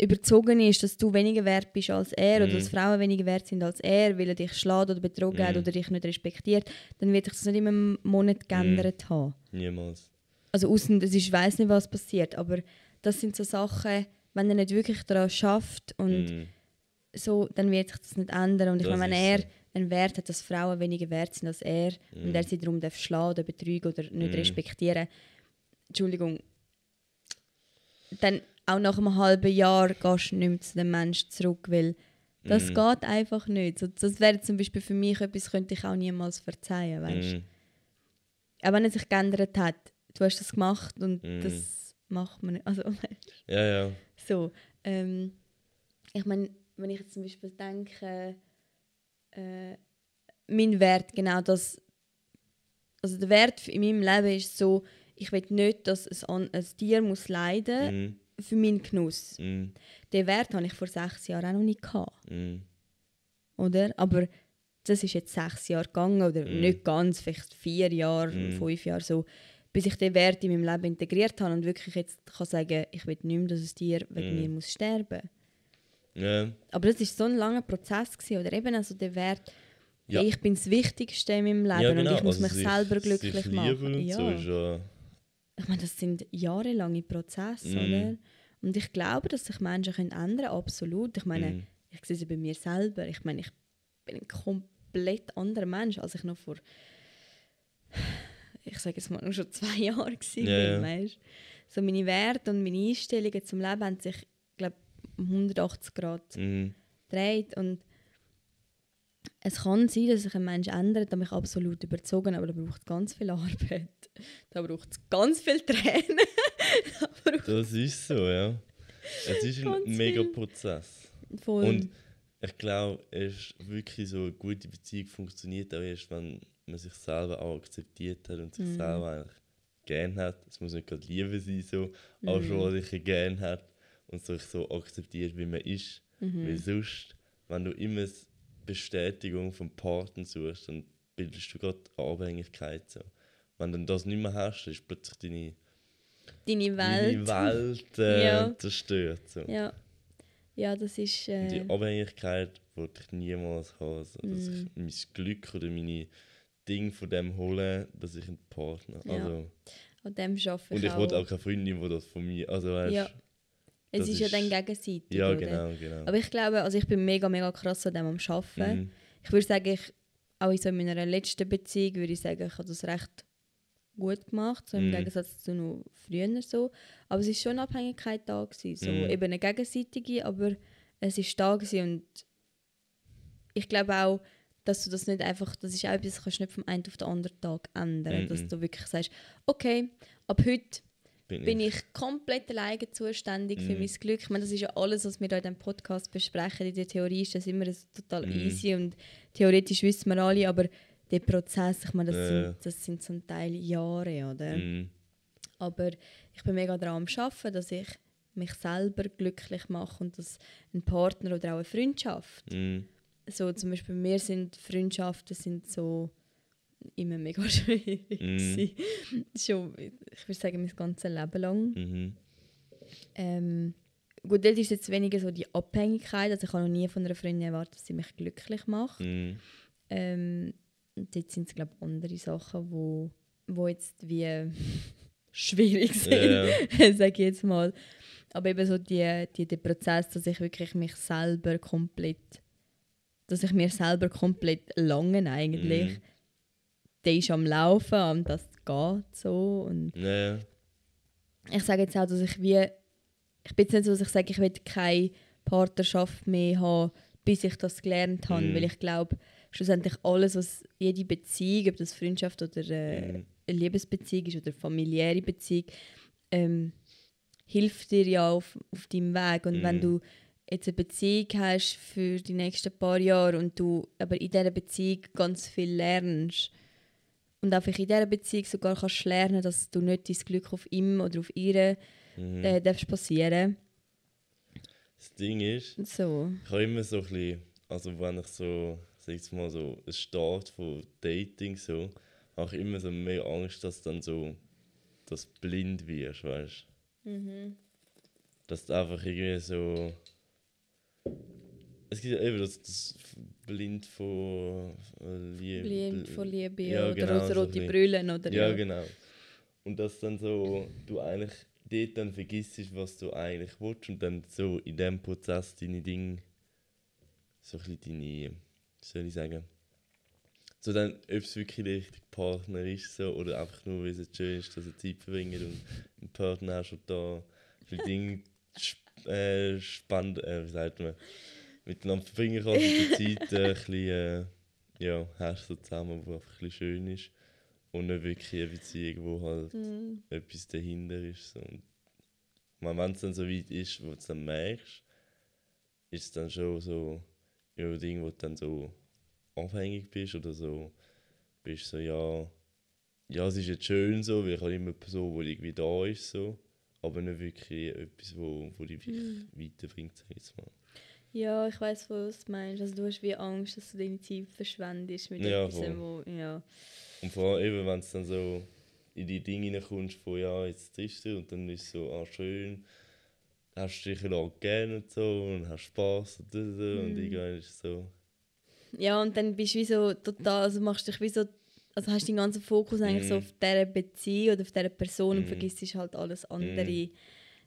überzogen ist, dass du weniger wert bist als er oder Mhm. dass Frauen weniger wert sind als er, weil er dich schlägt oder betrogen hat Mhm. oder dich nicht respektiert, dann wird sich das nicht in einem Monat geändert haben. Niemals. Also außen, das ist, ich weiß nicht, was passiert, aber das sind so Sachen, wenn er nicht wirklich daran schafft und Mhm. So, dann wird sich das nicht ändern. Und ich Das meine, wenn er so. einen Wert hat, dass Frauen weniger wert sind als er und Mhm. er sie darum darf schlagen oder betrügen oder nicht Mhm. respektieren, Entschuldigung, dann auch nach einem halben Jahr gehst du nicht mehr zu dem Menschen zurück, weil das Mhm. geht einfach nicht. So, das wäre zum Beispiel für mich etwas, könnte ich auch niemals verzeihen, weißt? Mhm. Auch wenn er sich geändert hat, du hast das gemacht und Mhm. das macht man nicht. Also, [laughs] Ja, ja. so, ähm, ich meine, wenn ich jetzt zum Beispiel denke, äh, mein Wert, genau das, also der Wert in meinem Leben ist so, ich will nicht, dass ein, ein Tier muss leiden Mhm. für meinen Genuss. Mhm. Den Wert hatte ich vor sechs Jahren auch noch nicht gehabt, Mhm. oder? Aber das ist jetzt sechs Jahre gegangen oder Mhm. nicht ganz, vielleicht vier Jahre, Mhm. fünf Jahre so, bis ich den Wert in meinem Leben integriert habe und wirklich jetzt kann sagen, ich will nicht mehr, dass ein Tier wegen Mhm. mir muss sterben Ja. Aber das war so ein langer Prozess. Gewesen, oder eben also der Wert, Ja. ich bin das Wichtigste in meinem Leben ja, genau. und ich muss also mich sich- selber glücklich machen. Ja. so ist ja ich meine, das sind jahrelange Prozesse, mm. oder? Und ich glaube, dass sich Menschen können ändern absolut. Ich meine, mm. ich sehe es bei mir selber. Ich meine, ich bin ein komplett anderer Mensch, als ich noch vor, ich sage jetzt mal, schon zwei [laughs] Jahren war. Yeah. Weißt? So meine Werte und meine Einstellungen zum Leben haben sich, um 180 Grad mm. gedreht. Und es kann sein, dass sich ein Mensch ändert, da bin ich absolut überzogen, aber da braucht es ganz viel Arbeit. Da braucht es ganz viel Tränen. [laughs] das ist so, ja. Es ist ein mega Prozess. Voll. Und ich glaube, es ist wirklich so eine gute Beziehung funktioniert auch erst, wenn man sich selber auch akzeptiert hat und sich mm. selber eigentlich gern hat. Es muss nicht gerade Liebe sein, so, mm. auch schon, mhm. sich gern hat und sich so akzeptiert, wie man ist. Mm Weil sonst, wenn du immer Bestätigung vom Partner suchst, dann bildest du gerade Abhängigkeit. So. Wenn du das nicht mehr hast, ist plötzlich deine, deine Welt, deine Welt äh, [laughs] ja. zerstört. So. Ja. ja, das ist. Äh... Die Abhängigkeit wollte ich niemals haben. Also, dass mm. ich mein Glück oder meine Dinge von dem holen, dass ich einen Partner ja. also, An dem arbeite ich Und ich wollte auch keine Freundin, die das von mir. Also, weißt, ja. Es ist, ist, ja dann gegenseitig. Ja, oder? genau, genau. Aber ich glaube, also ich bin mega, mega krass an dem am Arbeiten. Mhm. Ich würde sagen, ich, auch in, so in meiner letzten Beziehung würde ich sagen, ich habe das recht gut gemacht, so im mhm. Gegensatz zu noch früher so. Aber es ist schon eine Abhängigkeit da gewesen, so mhm. eben eine gegenseitige, aber es ist da gewesen und ich glaube auch, dass du das nicht einfach, das ist auch etwas, das kannst du nicht vom einen auf den anderen Tag ändern, dass mhm. du wirklich sagst, okay, ab heute bin, bin ich. ich. komplett alleine zuständig mm. für mhm. mein Glück. Ich meine, das ist ja alles, was wir hier in diesem Podcast besprechen. In der Theorie ist das immer total mm. easy und theoretisch wissen wir alle, aber der Prozess, ich meine, das, äh. sind, das sind zum Teil Jahre, oder? Mm. Aber ich bin mega daran am Arbeiten, dass ich mich selber glücklich mache und dass ein Partner oder auch eine Freundschaft. Mhm. So zum Beispiel bei mir sind Freundschaften sind so immer mega [laughs] schwierig. Mm. Schon, ich würde sagen, mein ganzes Leben lang. Mhm. Ähm, gut, das ist jetzt weniger so die Abhängigkeit. Also ich habe noch nie von einer Freundin erwartet, dass sie mich glücklich macht. Mm. Ähm, dort sind es, glaube ich, andere Sachen, wo, wo jetzt wie [laughs] schwierig sind, [laughs] yeah. sage ich jetzt mal. Aber eben so die, die, der Prozess, dass ich wirklich mich selber komplett, dass ich mir selber komplett langen eigentlich. Mm der ist am Laufen und das geht so. Und ja. Ich sage jetzt auch, dass ich wie. Ich bin jetzt nicht so, dass ich sage, ich will keine Partnerschaft mehr haben, bis ich das gelernt habe. Mm. Weil ich glaube, schlussendlich alles, was jede Beziehung, ob das Freundschaft oder äh, mm. eine Liebesbeziehung ist oder familiäre Beziehung, ähm, hilft dir ja auf, auf deinem Weg. Und mm. wenn du jetzt eine Beziehung hast für die nächsten paar Jahre und du aber in dieser Beziehung ganz viel lernst, und einfach in dieser Beziehung sogar kannst lernen, dass du nicht dein Glück auf ihm oder auf ihre mhm. äh, darfst passieren. Das Ding ist, so. ich habe immer so ein bisschen, also wenn ich so, sag ich mal so, ein Start von Dating so, habe ich immer so mehr Angst, dass dann so, dass du blind wirst, weißt du? Mhm. Dass du einfach irgendwie so es gibt ja eben das, das Blind von Liebe. Blind von Liebe ja, oder genau, rote so Brüllen. Oder ja, ja, genau. Und dass dann so, du eigentlich dort dann vergisst, was du eigentlich willst und dann so in dem Prozess deine Dinge, so ein bisschen deine, soll ich sagen, so dann, ob es wirklich der richtige Partner ist so, oder einfach nur, weil es schön ist, dass er Zeit verbringt und ein Partner hast und da viele [laughs] Dinge sp äh, spannend, äh, wie sagt man, miteinander verbringen kann und die Zeit äh, ein bisschen, äh, ja, so zusammen, wo einfach ein schön ist. Und nicht wirklich eine Beziehung, wo halt mm. etwas dahinter ist. So. Und wenn es dann so weit ist, wo du es dann merkst, ist es dann schon so ja, ein Ding, wo du dann so abhängig bist oder so, bist so, ja, ja, es ist jetzt schön so, weil ich habe immer eine Person, die irgendwie da ist, so, aber nicht wirklich etwas, wo, wo dich mm. weiterbringt, sag ich jetzt mal. Ja, ich weiß, was du meinst. Also du hast wie Angst, dass du deine Zeit verschwendest mit ja, etwas, wo, ja. Und vor allem eben, wenn es dann so in die Dinge hineinkommst, von ja, jetzt triffst du und dann ist es so, ah schön, hast du dich auch gerne und so und hast Spass und so mhm. und irgendwann ist es so. Ja, und dann bist du wie so total, also machst du dich wie so also hast den ganzen Fokus eigentlich so Mhm. auf dieser Beziehung oder auf dieser Person und Mhm. vergisst halt alles andere.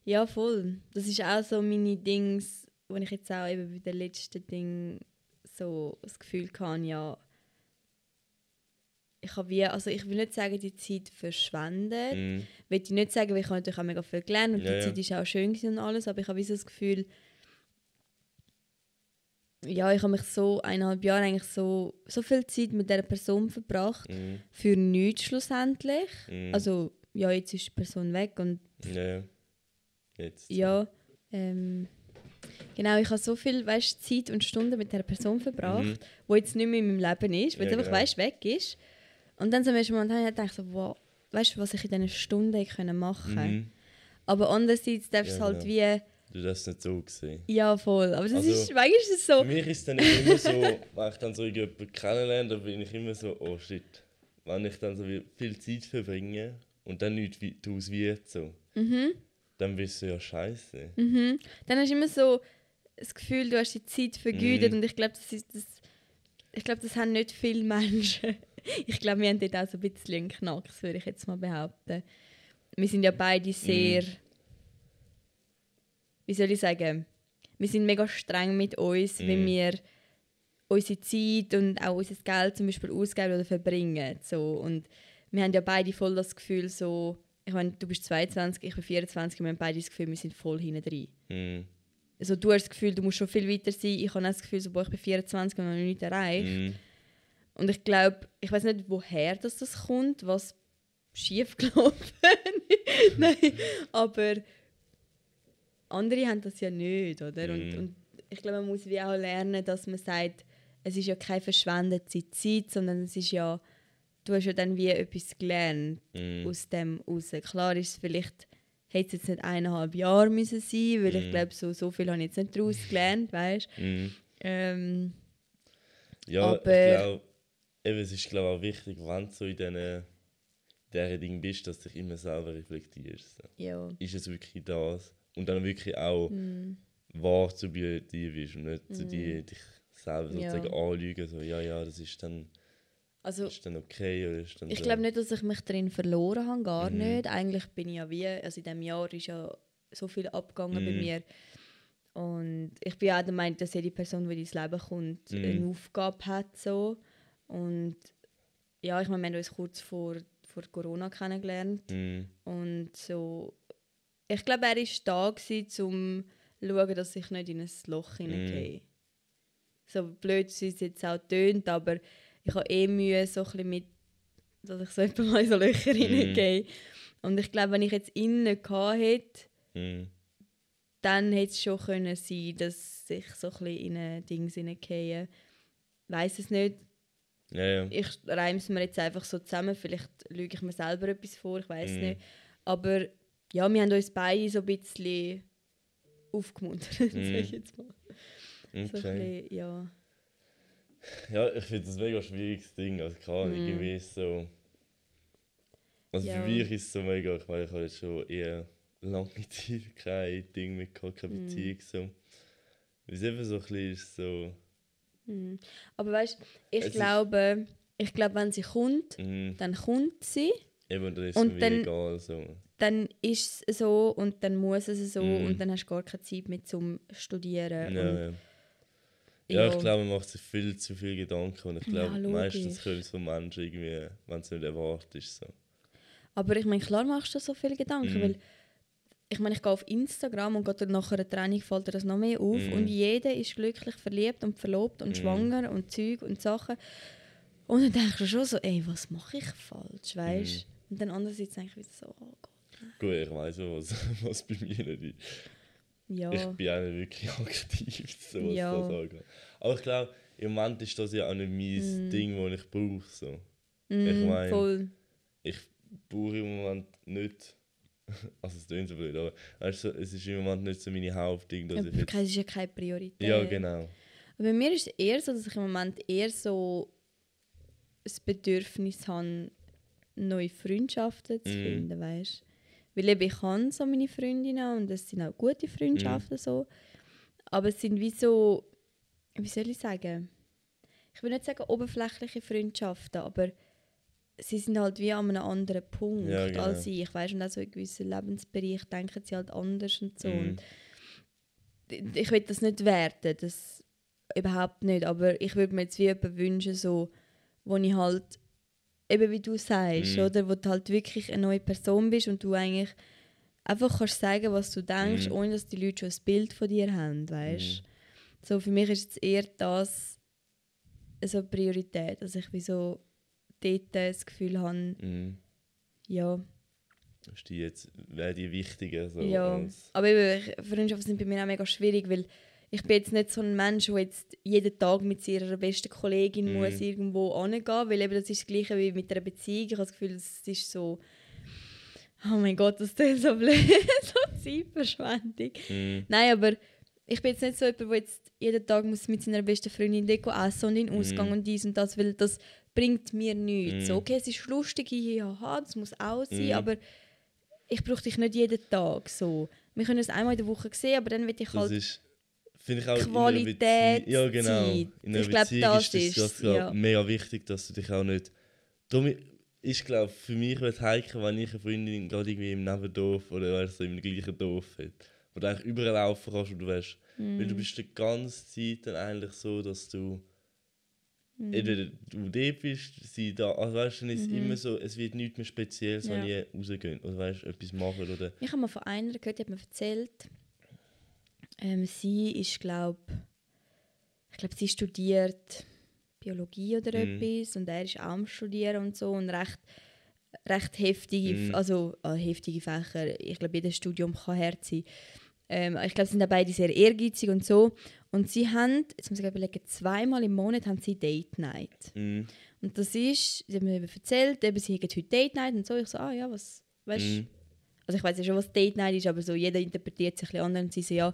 Ja, voll. Das ist auch so meine Dings, wo ich jetzt auch eben bei den letzten Ding so das Gefühl hatte, ja, ich habe wie, also ich will nicht sagen, die Zeit verschwendet. Mhm. Will ich nicht sagen, weil ich habe natürlich auch mega viel gelernt und Ja, die. Zeit ist auch schön und alles, aber ich habe wie so das Gefühl, ja, ich habe mich so eineinhalb Jahre eigentlich so, so viel Zeit mit dieser Person verbracht, Mhm. für nichts schlussendlich. Mhm. Also, ja, jetzt ist die Person weg und Ja, ja. Jetzt. ja, ähm, genau, ich habe so viel weißt, Zeit und Stunden mit dieser Person verbracht, Mhm. wo jetzt nicht mehr in meinem Leben ist, weil Ja, es einfach genau. weißt, weg ist. Und dann zum ersten Mal habe ich gedacht, so, wow, weißt du, was ich in diesen Stunden können machen Mhm. Aber andererseits darfst du Ja, halt genau. wie, Du hast es nicht so gesehen. ja voll, aber das Also, ist, manchmal ist es so, Für mich ist es dann immer so, wenn ich dann so jemanden kennenlerne, dann bin ich immer so, oh shit. Wenn ich dann so viel Zeit verbringe und dann nichts wie- daraus wird, so, mhm, dann bist du ja scheiße. mhm. dann hast du immer so das Gefühl, du hast die Zeit vergütet Mhm. und ich glaube, das ist das, ich glaube, das haben nicht viele Menschen. [laughs] Ich glaube, wir haben dort auch so ein bisschen einen Knacks, würde ich jetzt mal behaupten. Wir sind ja beide sehr, Mhm. wie soll ich sagen, wir sind mega streng mit uns, wenn Mhm. wir unsere Zeit und auch unser Geld zum Beispiel ausgeben oder verbringen. So. Und wir haben ja beide voll das Gefühl, so, ich meine, du bist 22, ich bin 24, wir haben beide das Gefühl, wir sind voll hinten drin. Mhm. Also, du hast das Gefühl, du musst schon viel weiter sein. Ich habe das Gefühl, so, boah, ich bin 24 und habe noch nichts erreicht. Mhm. Und ich glaube, ich weiß nicht, woher das, das kommt, was schief [laughs] gelaufen [laughs] Nein, aber andere haben das ja nicht, oder? Und, Mhm. und ich glaube, man muss wie auch lernen, dass man sagt, es ist ja keine verschwendete Zeit, sondern es ist ja, du hast ja dann wie etwas gelernt Mhm. aus dem raus. Klar ist es vielleicht, hätte es jetzt nicht eineinhalb Jahre müssen sein, weil ich Mhm. glaube, so, so viel habe ich jetzt nicht daraus [laughs] gelernt, weißt Mhm. ähm, Ja, Aber- ich glaube, es ist glaub, auch wichtig, wenn du so in diesen dieser Ding bist, dass du dich immer selber reflektierst. Ja. Ist es wirklich das? Und dann wirklich auch Mhm. wahr zu dir bist und nicht zu dir dich selber Ja. sozusagen anlügen, so, ja, ja, das ist dann, Also, ist dann okay oder ist dann Ich glaube nicht, dass ich mich darin verloren habe, gar Mhm. nicht. Eigentlich bin ich ja wie, also in diesem Jahr ist ja so viel abgegangen bei Mhm. mir. Und ich bin auch der Meinung, dass jede Person, die ins Leben kommt, Mhm. eine Aufgabe hat. So. Und ja, ich meine, wir haben uns kurz vor, vor Corona kennengelernt. Mhm. Und so, ich glaube, er war da, gewesen, um zu schauen, dass ich nicht in ein Loch Mhm. hineingehe. So blöd es jetzt auch tönt, aber ich habe eh Mühe so ein mit, dass ich so [laughs] etwa mal in so Löcher Mhm. hineingehe. Und ich glaube, wenn ich jetzt innen nicht gehabt hätte, Mhm. dann hätte es schon können sein, dass ich so ein in ein Ding hineingehe. Weiß es nicht. Ja, ja. Ich reime es mir jetzt einfach so zusammen. Vielleicht lüge ich mir selber etwas vor, ich weiß Mhm. nicht. Aber ja, wir haben uns beide so ein bisschen aufgemuntert, Mhm. [laughs] sag ich jetzt mal. So ein Okay. bisschen, ja. Ja, ich finde das ein mega schwieriges Ding. Also klar, Mhm. irgendwie ist so. Also Ja. für mich ist es so mega, ich meine, ich habe jetzt schon eher lange [laughs] Zeit kein Ding gehabt, keine Mhm. Beziehung. So. Weil es eben so ein bisschen ist so. Mhm. Aber weißt ich Es ist- glaube, ich glaube, wenn sie kommt, Mm, dann kommt sie, eben, dann ist Und es mir dann- egal. So. dann ist es so und dann muss es so Mhm. und dann hast du gar keine Zeit mehr zum Studieren. Ja, ja. ich glaube, man macht sich viel zu viel Gedanken und ich glaube, Ja, meistens kommt es von Menschen irgendwie, wenn es nicht erwartet ist. So. Aber ich meine, klar machst du so viele Gedanken, Mhm. weil ich meine, ich gehe auf Instagram und gerade nach einer Training fällt dir das noch mehr auf Mhm. und jeder ist glücklich verliebt und verlobt und Mhm. schwanger und Zeug und Sachen. Und dann denkst du schon so, ey, was mache ich falsch, weißt Mhm. Und dann andererseits denke ich wieder so, oh Gott. Gut, ich weiß auch, was, [laughs] was bei mir nicht ist. Ja, Ich bin auch nicht wirklich [laughs] aktiv, so was Ja. das angeht. Aber ich glaube, im Moment ist das ja auch nicht mein Mm. Ding, das ich brauche. So. mm, ich mein- voll. Ich brauche im Moment nicht. [laughs] Also, es klingt so blöd, aber weißt du, es ist im Moment nicht so meine Hauptding, dass Ja, ich jetzt. Es ist ja keine Priorität. Ja, genau. Aber bei mir ist es eher so, dass ich im Moment eher so das Bedürfnis habe, neue Freundschaften zu Mhm. finden, weißt Weil eben ich habe so meine Freundinnen und es sind auch gute Freundschaften Mhm. so. Aber es sind wie so, wie soll ich sagen? Ich will nicht sagen oberflächliche Freundschaften, aber sie sind halt wie an einem anderen Punkt Ja, genau. als ich, weißt und auch so in gewissen Lebensbereich denken sie halt anders und so. Mhm. Und ich will das nicht werten, das überhaupt nicht, aber ich würde mir jetzt wie jemanden wünschen, so, wo ich halt, eben wie du sagst, Mhm. oder, wo du halt wirklich eine neue Person bist und du eigentlich einfach kannst sagen, was du denkst, Mhm. ohne dass die Leute schon ein Bild von dir haben, weißt Mhm. So, für mich ist jetzt eher das so eine Priorität, dass ich wie so dort das Gefühl habe, Mhm. ja, Ist die jetzt, wäre die wichtiger? So, ja. Aber eben, Freundschaften sind bei mir auch mega schwierig, weil ich bin jetzt nicht so ein Mensch, der jetzt jeden Tag mit ihrer besten Kollegin Mhm. muss irgendwo angehen, weil eben das ist das Gleiche wie mit einer Beziehung. Ich habe das Gefühl, es ist so, oh mein Gott, das ist so blöd, [laughs] so Zeitverschwendung. Mhm. Nein, aber ich bin jetzt nicht so jemand, der jetzt jeden Tag muss mit seiner besten Freundin dort essen und in den Ausgang Mhm. und dies und das, weil das bringt mir nichts. So, okay, es ist lustig, ja, das muss auch sein, Mhm. aber ich brauche dich nicht jeden Tag so. Wir können es einmal in der Woche sehen, aber dann will ich Das halt... finde ich auch Qualität, in einer Beziehung, ja genau, in einer Ich glaub, Beziehung das ist das, das ja. mega wichtig, dass du dich auch nicht, darum ist glaube für mich wird heikel, wenn ich eine Freundin gerade irgendwie im Nebendorf oder weißt, so im gleichen Dorf hat, wo du eigentlich überall laufen kannst und du weißt, weil Mhm. du bist die ganze Zeit dann eigentlich so, dass du Mhm. entweder du dort bist, sie da, also weißt, dann ist es Mhm. immer so, es wird nichts mehr Spezielles, wenn Ja. ihr rausgeht oder weißt, etwas machen oder Ich habe mal von einer gehört, die hat mir erzählt, ähm, sie ist, glaube ich glaube, sie studiert Biologie oder Mhm. etwas und er ist auch am Studieren und so und recht, recht heftige, Mhm. also äh, heftige Fächer. Ich glaube, jedes Studium kann hart sein. Ähm, ich glaube, sie sind auch beide sehr ehrgeizig und so. Und sie haben, jetzt muss ich überlegen, zweimal im Monat haben sie Date Night. Mhm. Und das ist, sie haben mir eben erzählt, eben, sie haben heute Date Night und so. Ich so, ah ja, was, weißt du, Mhm. Also ich weiß ja schon, was Date Night ist, aber so jeder interpretiert es ein bisschen anders. Und sie so, ja,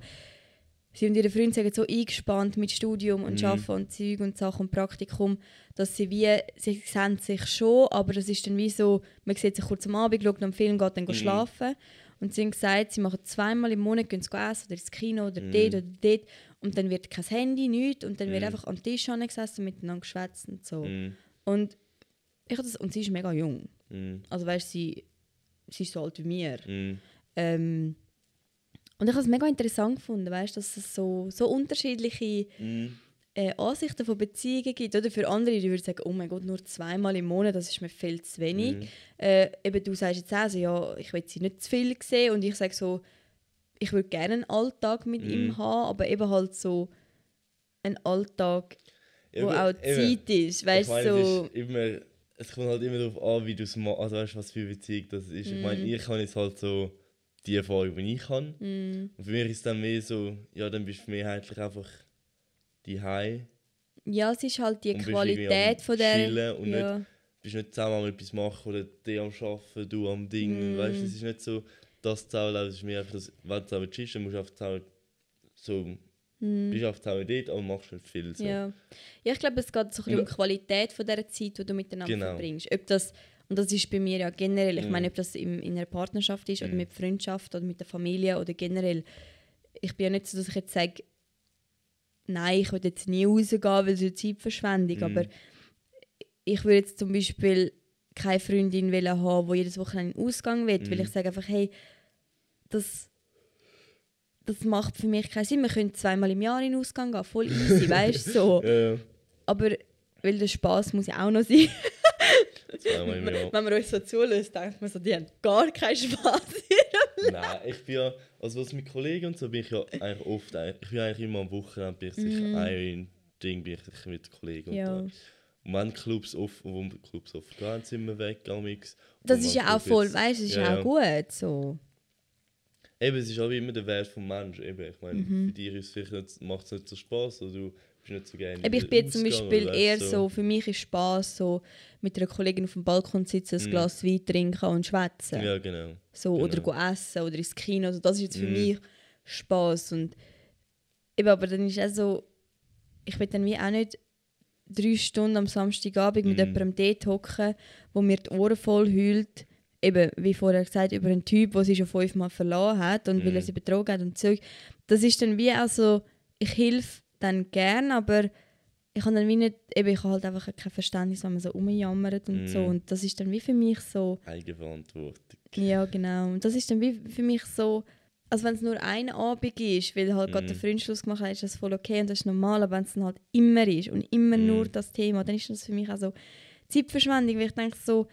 sie und ihre Freunde sind so eingespannt mit Studium und Mhm. Arbeiten und Zeug und Sachen und Praktikum, dass sie wie, sie sehen sich schon, aber das ist dann wie so, man sieht sich kurz am Abend, schaut einen Film, geht dann Mhm. schlafen. Und sie haben gesagt, sie machen zweimal im Monat gehen sie essen oder ins Kino oder Mhm. dort oder dort. Und dann wird kein Handy, nichts. Und dann wird Mhm. einfach am Tisch gesessen und miteinander geschwätzt und so. Mhm. Und, ich das, und sie ist mega jung. Mhm. Also weißt sie, sie ist so alt wie mir. Mhm. Ähm, und ich habe es mega interessant gefunden, weißt, dass es so, so unterschiedliche Mhm. äh, Ansichten von Beziehungen gibt. Oder für andere, die würden sagen, oh mein Gott, nur zweimal im Monat, das ist mir viel zu wenig. Mhm. Äh, eben du sagst jetzt auch so, ja, ich will sie nicht zu viel sehen und ich sage so, ich würde gerne einen Alltag mit ihm haben, aber eben halt so einen Alltag, wo Eben- auch eben. Zeit ist, Ich weißt meine, so. Es, kommt halt immer darauf an, wie du es machst, also weißt, was für eine Beziehung das ist. Ich meine, Mhm. ich habe jetzt halt so die Erfahrung, die ich habe. Mm, Und für mich ist es dann mehr so, ja, dann bist du mehrheitlich einfach die High. ja, es ist halt die Qualität von der. Chillen und ja. bist nicht zusammen am etwas machen oder der am Arbeiten, du am Ding. Mm. Weißt du, es ist nicht so, das Zusammenleben, es ist mehr einfach, das, wenn du zusammen chillst, dann musst du einfach zusammen so, Mm. bist einfach zusammen dort, aber machst nicht viel. So. Ja. ja, ich glaube, es geht so ein bisschen um die Qualität von dieser Zeit, die du miteinander Genau. verbringst. Ob das, und das ist bei mir ja generell, ich Mhm. meine, ob das im, in einer Partnerschaft ist oder Mhm. mit Freundschaft oder mit der Familie oder generell. Ich bin ja nicht so, dass ich jetzt sage, nein, ich will jetzt nie rausgehen, weil es ist Zeitverschwendung. Mhm. Aber ich würde jetzt zum Beispiel keine Freundin haben, die jedes Wochenende in den Ausgang will, weil Mhm. ich sage einfach, hey, das, das macht für mich keinen Sinn. Wir können zweimal im Jahr in den Ausgang gehen, voll easy, [laughs] weißt du? So. Ja, Aber weil der Spaß muss ja auch noch sein. zweimal im Jahr. Wenn man uns so zulässt, denkt man so, die haben gar keinen Spaß. Nein, ich bin ja, also was mit Kollegen und so bin ich ja eigentlich oft, ich bin eigentlich immer am Wochenende, bin ich sicher Mhm. ein Ding bin ich mit Kollegen Ja. unterwegs. Und wenn Clubs offen, wo Clubs offen gehen, sind wir weg, amix. Das Und ist ja auch voll, weißt du, das ist ja. auch gut. So. Eben, es ist aber immer der Wert vom Menschen. Eben, ich meine, Mhm. für dich ist es macht es nicht so Spaß oder du bist nicht so gerne. Aber ich in bin zum Beispiel oder eher weißt, so, für mich ist Spaß so mit einer Kollegin auf dem Balkon sitzen, ein Mhm. Glas Wein trinken und schwätzen. Ja, genau. So, Oder Genau. go essen oder ins Kino. Also das ist jetzt für Mhm. mich Spaß. Und eben, aber dann ist auch so, ich will dann wie auch nicht drei Stunden am Samstagabend mit Mhm. jemandem dort hocken, wo mir die Ohren voll heult. Eben, wie vorher gesagt, über einen Typ, der sie schon fünfmal verloren hat und weil er Mhm. sie betrogen hat und Zeug. Das ist dann wie auch so, ich helfe dann gern, aber ich habe dann wie nicht, eben, ich habe halt einfach kein Verständnis, wenn man so rumjammert und so. Mm. Und das ist dann wie für mich so, Eigenverantwortung. ja genau. Und das ist dann wie für mich so, als wenn es nur ein Abend ist, weil halt gerade Mm. der Freund Schluss gemacht hat, ist das voll okay und das ist normal. Aber wenn es dann halt immer ist und immer Mm. nur das Thema, dann ist das für mich auch so Zeitverschwendung, weil ich denke so,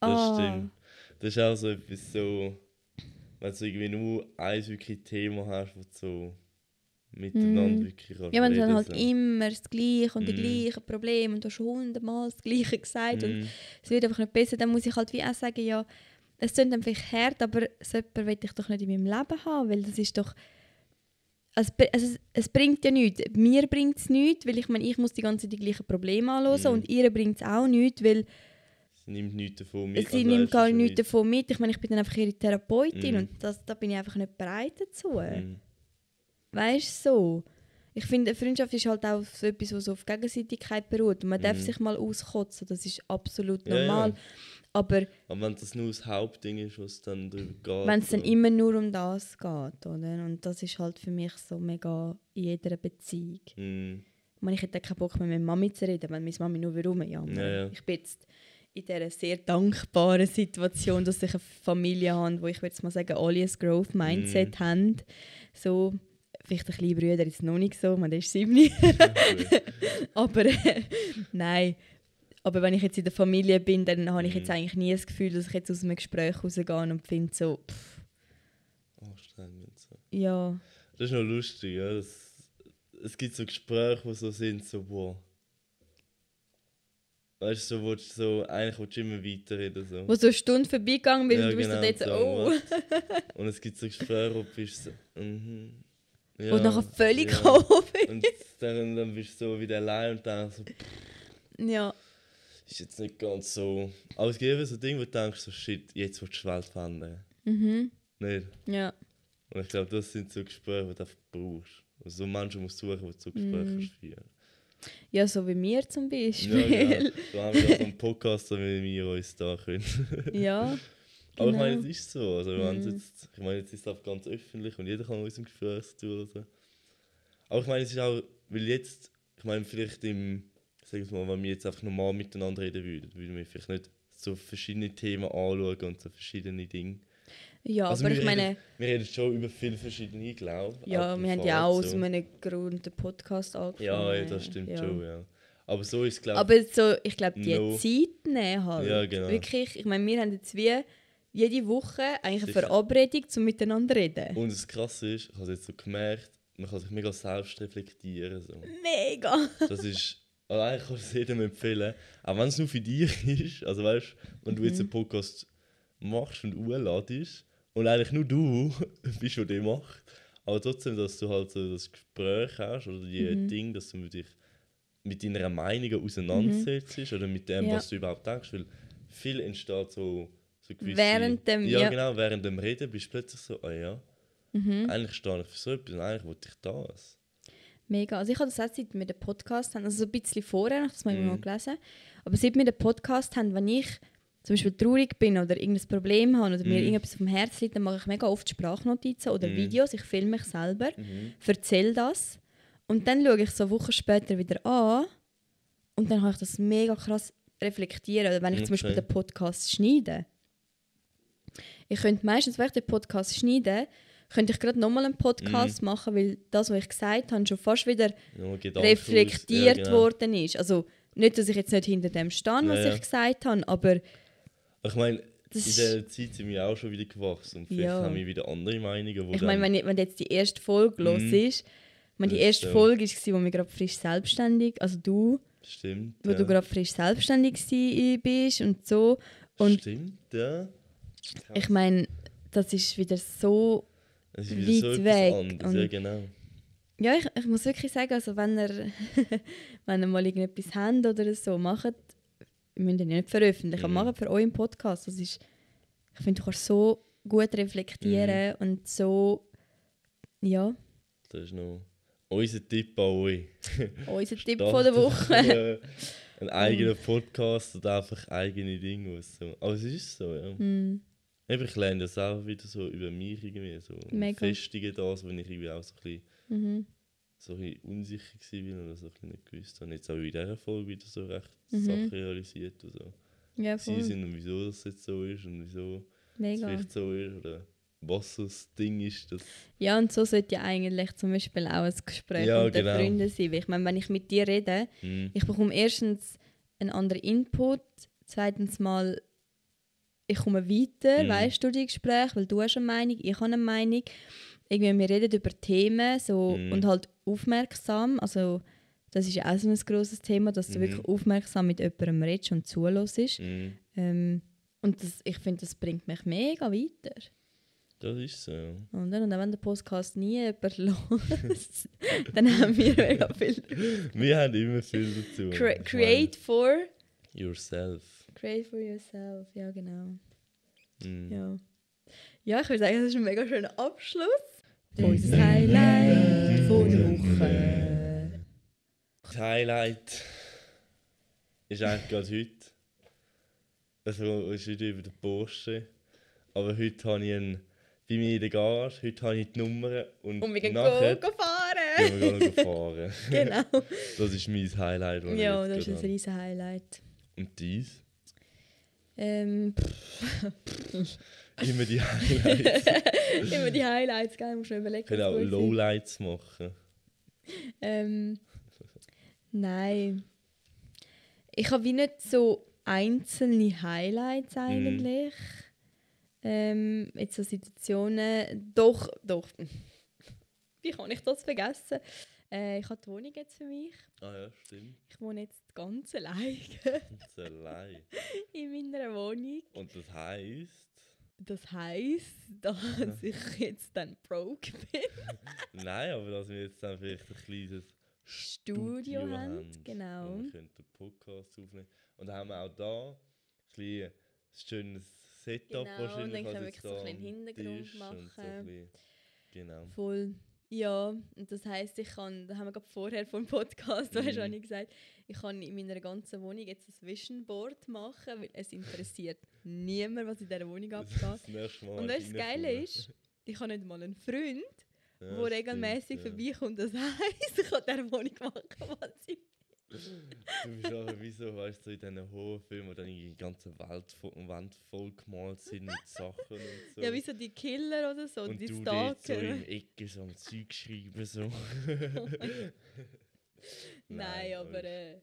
Das ah, stimmt. Das ist auch so etwas so, wenn du irgendwie nur ein wirklich Thema hast, wo du so miteinander Mm. wirklich kannst Ja, wenn du dann halt so. immer das Gleiche und die Mm. gleichen Probleme und du hast schon hundertmal das Gleiche gesagt und Mm. es wird einfach nicht besser, dann muss ich halt wie auch sagen, ja, es klingt dann vielleicht hart, aber so jemanden will ich doch nicht in meinem Leben haben, weil das ist doch, also, also es, bringt ja nichts. Mir bringt es nichts, weil ich meine, ich muss die ganze Zeit die gleichen Probleme anhören Mhm. und ihr bringt es auch nichts, weil Sie nimmt nichts davon mit. sie also nimmt gar nichts davon mit. Ich meine, ich bin dann einfach ihre Therapeutin Mhm. und das, da bin ich einfach nicht bereit dazu. Mm. Weißt du, so. Ich finde, eine Freundschaft ist halt auch so etwas, was auf Gegenseitigkeit beruht. Man darf Mhm. sich mal auskotzen, das ist absolut Ja, ja. normal. Aber Aber wenn das nur das Hauptding ist, was dann darüber geht. wenn es dann immer nur um das geht, oder? Und das ist halt für mich so mega in jeder Beziehung. Mm. Ich meine, ich hätte keinen Bock mehr mit Mami zu reden, wenn meine Mami nur rumjammert. Ja, ja. Ich bin jetzt in dieser sehr dankbaren Situation, dass ich eine Familie habe, wo ich würde mal sagen, alle ein Growth Mindset Mhm. haben. So, vielleicht ein kleiner Bruder ist noch nicht so, man ist sieben. [laughs] [laughs] Aber äh, nein. Aber wenn ich jetzt in der Familie bin, dann habe ich jetzt Mhm. eigentlich nie das Gefühl, dass ich jetzt aus einem Gespräch rausgehe und finde so, pff, Anstrengend. So. ja, Das ist noch lustig, ja. Das, es gibt so Gespräche, die so sind, so, boah. Weißt du, so, willst du so, eigentlich willst du immer weiterreden. So. wo so eine Stunde vorbeigegangen bin Ja, und du bist genau, dann jetzt so, so, oh. [laughs] Und es gibt so Gespräche, wo du bist so, mhm. Ja, und nachher völlig ja. [laughs] Und dann, dann bist du so wieder allein und denkst so, [laughs] Ja, ist jetzt nicht ganz so. Aber es gibt so Dinge, wo du denkst, so shit, jetzt willst du die Welt verändern. mhm. Nicht? ja. Und ich glaube, das sind so Gespräche, die du brauchst. Also so Menschen musst du suchen, die du so Gespräche kannst führen Ja, so wie mir zum Ja, Beispiel. genau. So haben wir auch einen Podcast, damit wir uns da können. Ja, Aber ich Genau. meine, es ist so. Also, Mhm. jetzt, ich meine, jetzt ist es auch ganz öffentlich und jeder kann aus dem Gespräch tun. So. Aber ich meine, es ist auch, weil jetzt, ich meine, vielleicht im, sag ich mal, wenn wir jetzt einfach normal miteinander reden würden, würden wir vielleicht nicht so verschiedene Themen anschauen und so verschiedene Dinge. Ja Also aber wir ich meine, reden, wir reden schon über viele verschiedene, glaube ich. ja, wir haben ja auch aus so. einem Grund den Podcast angefangen. Ja, ja, das stimmt ja. schon, ja. Aber so ist es, glaube Aber so, ich glaube, die No. Zeit nehmen halt. Ja, genau. Wirklich, ich meine, wir haben jetzt wie jede Woche eigentlich eine. Verabredung zum Miteinander reden. Und das Krasse ist, ich habe es jetzt so gemerkt, man kann sich mega selbst reflektieren. So. Mega! Das ist, [laughs] also eigentlich kann ich es jedem empfehlen, auch wenn es nur für dich [laughs] ist. Also weißt wenn du Mhm. jetzt einen Podcast machst und urladest und eigentlich nur du [laughs] bist, der den macht, aber trotzdem, dass du halt so das Gespräch hast oder die Mhm. Dinge, dass du mit dich mit deiner Meinung auseinandersetzt oder mit dem, Mhm. Ja. was du überhaupt denkst, weil viel entsteht so, so gewisse... Während dem- ja, ja. genau, während dem Reden bist du plötzlich so, ah ja, Mhm. eigentlich stehe ich für so etwas und eigentlich wollte ich das. Mega. Also ich habe das auch seit wir den Podcast haben, also so ein bisschen vorher, das habe ich Mhm. mal gelesen, aber seit wir den Podcast haben, wenn ich zum Beispiel traurig bin oder irgendein Problem habe oder mir Mhm. irgendetwas vom Herzen liegt, dann mache ich mega oft Sprachnotizen oder Mhm. Videos, ich filme mich selber, Mhm. erzähle das und dann schaue ich so Wochen später wieder an und dann habe ich das mega krass reflektieren. Oder wenn ich zum Beispiel Okay. den Podcast schneide. Ich könnte meistens, wenn ich den Podcast schneide, könnte ich gerade nochmal einen Podcast Mhm. machen, weil das, was ich gesagt habe, schon fast wieder Gedanken reflektiert ja, genau. worden ist. Also nicht, dass ich jetzt nicht hinter dem stehe, was Ja, ja. ich gesagt habe, aber Ich meine, in Das dieser Zeit sind wir auch schon wieder gewachsen und vielleicht Ja. haben wir wieder andere Meinungen. Ich meine, wenn, wenn jetzt die erste Folge los Mhm. ist, meine, die erste. Folge war, wo wir gerade frisch selbstständig, also du, Stimmt. wo ja. du gerade frisch selbstständig bist und so. Und Stimmt, ja. ich meine, das ist wieder so. Es ist wieder weit so weg anderes, ja und- genau. Ja, ich, ich muss wirklich sagen, also wenn ihr, [laughs] wenn ihr mal irgendetwas habt oder so, macht, müsst ihr nicht veröffentlichen, Mhm. macht für euren Podcast. Das ist, ich finde, du kannst so gut reflektieren Mhm. und so, ja, Das ist noch unser Tipp an euch. [laughs] unser Tipp von der Woche. [laughs] Ein eigener [laughs] Podcast oder einfach eigene Dinge. So. Aber es ist so, ja. Eben, Ich lerne das auch wieder so über mich irgendwie. So Mega. festige das, wenn ich irgendwie auch so ein bisschen mhm. So ein bisschen unsicher war oder so ein nicht gewusst habe. Jetzt auch in dieser Folge wieder so recht Mhm. Sachen realisiert und so. Ja, Sie sind und wieso das jetzt so ist und wieso es Mega. vielleicht so ist oder was so das Ding ist. Das, Ja, und so sollte ja eigentlich zum Beispiel auch ein Gespräch Ja, unter genau. Freunden sein. Weil ich meine, wenn ich mit dir rede, hm, ich bekomme erstens einen anderen Input, zweitens mal, ich komme weiter, Mhm. weißt du, die Gespräche, weil du hast eine Meinung, ich habe eine Meinung. Irgendwie, wir reden über Themen so, Mhm. und halt aufmerksam, also das ist ja auch so ein grosses Thema, dass du Mhm. wirklich aufmerksam mit jemandem redest und zuhörst. hm, Ähm, und das, ich finde, das bringt mich mega weiter. das ist so. ja. Oder? Und auch wenn der Podcast nie jemand [laughs] los, dann haben wir mega viel. [laughs] Wir haben immer viel dazu. Cre create for. yourself. Create for yourself, ja genau. Hm. Ja, ja ich würde sagen, das ist ein mega schöner Abschluss. Unser Highlight von Woche. Das Highlight ist eigentlich gerade heute. Also ist wieder über den Porsche. Aber heute habe ich einen, bei mir in der Garage, heute habe ich die Nummer und, Und wir gehen nachher go, go fahren. gehen wir fahren. [laughs] genau. Das ist mein Highlight. Ja, das ist ein riesen Highlight. Und dies? Ähm, [laughs] Immer die [laughs] Highlights. immer die Highlights, gell? Musst du überlegen. Ich kann auch sind. Lowlights machen. Ähm, [laughs] nein. Ich habe wie nicht so einzelne Highlights eigentlich. Ähm, jetzt so Situationen. Doch, doch. [laughs] Wie kann ich das vergessen? Äh, ich habe die Wohnung jetzt für mich. Ah ja, stimmt. Ich wohne jetzt ganz alleine Das allein. [laughs] in meiner Wohnung. Und das heisst, Das heisst, [laughs] dass ich jetzt dann broke bin. [laughs] nein, aber dass wir jetzt dann vielleicht ein kleines Studio haben, haben, genau. Wo wir können den Podcast aufnehmen Und dann haben wir auch da ein ein schönes Setup Genau, wahrscheinlich. dann können wir wirklich so ein da bisschen am Hintergrund und so ein machen. bisschen- Genau. Voll. Ja, und das heisst, ich kann, da haben wir gerade vorher vom Podcast, Mhm. weißt du, gesagt, ich kann in meiner ganzen Wohnung jetzt ein Vision Board machen, weil es interessiert niemand, was in dieser Wohnung abgeht. Das nächste Mal Und das Geile ist, ich habe nicht mal einen Freund, Ja, der regelmäßig ja. vorbeikommt. Das [laughs] heisst, ich kann in dieser Wohnung machen, was ich Du bist aber wie so, weißt du, in diesen Horrorfilmen, wo dann die ganze Welt, vo- Wand voll gemalt sind mit Sachen und so. Ja, wie so die Killer oder so, und die du dort so Stalker. in Ecke so am Zeug schreiben so. [laughs] Nein, aber äh,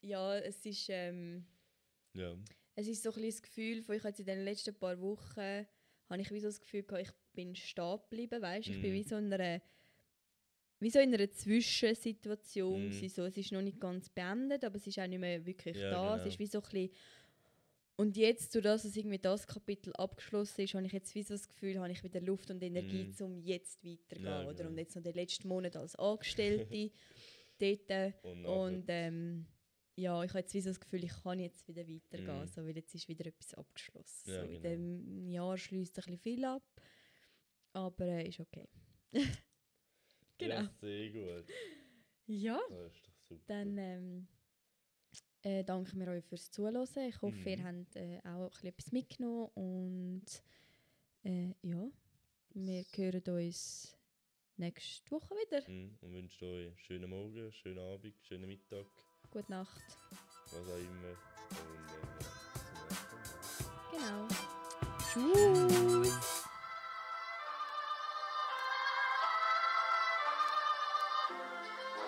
ja, es ist, ähm, Ja. es ist so ein bisschen das Gefühl, von ich jetzt in den letzten paar Wochen habe ich wie so das Gefühl gehabt, ich bin stehen geblieben, weißt? Ich bin Mhm. wie so in einer wie so in einer Zwischensituation gewesen, so es ist noch nicht ganz beendet, aber es ist auch nicht mehr wirklich Ja, da. genau. Es ist wie so ein bisschen und jetzt, durch das, dass irgendwie das Kapitel abgeschlossen ist, habe ich jetzt wie so das Gefühl, habe ich wieder Luft und Energie, Mhm. um jetzt weiterzugehen. Ja, oder? genau. Und jetzt noch den letzten Monat als Angestellte [laughs] dort. Und, Und ähm, ja, ich habe jetzt wie so das Gefühl, ich kann jetzt wieder weitergehen, Mhm. so, weil jetzt ist wieder etwas abgeschlossen. Ja, so, in genau. dem Jahr schließt ein bisschen viel ab, aber äh, ist okay. [laughs] genau. Ja, sehr gut. Ja, Das ist doch super. dann ähm, äh, danken wir euch fürs Zuhören. Ich hoffe, Mhm. ihr habt äh, auch ein bisschen etwas mitgenommen und äh, ja, wir hören uns nächste Woche wieder. Mhm. Und wünsche euch einen schönen Morgen, schönen Abend, schönen Mittag, Gute Nacht. was auch immer. Und äh. Genau. Tschüss. Música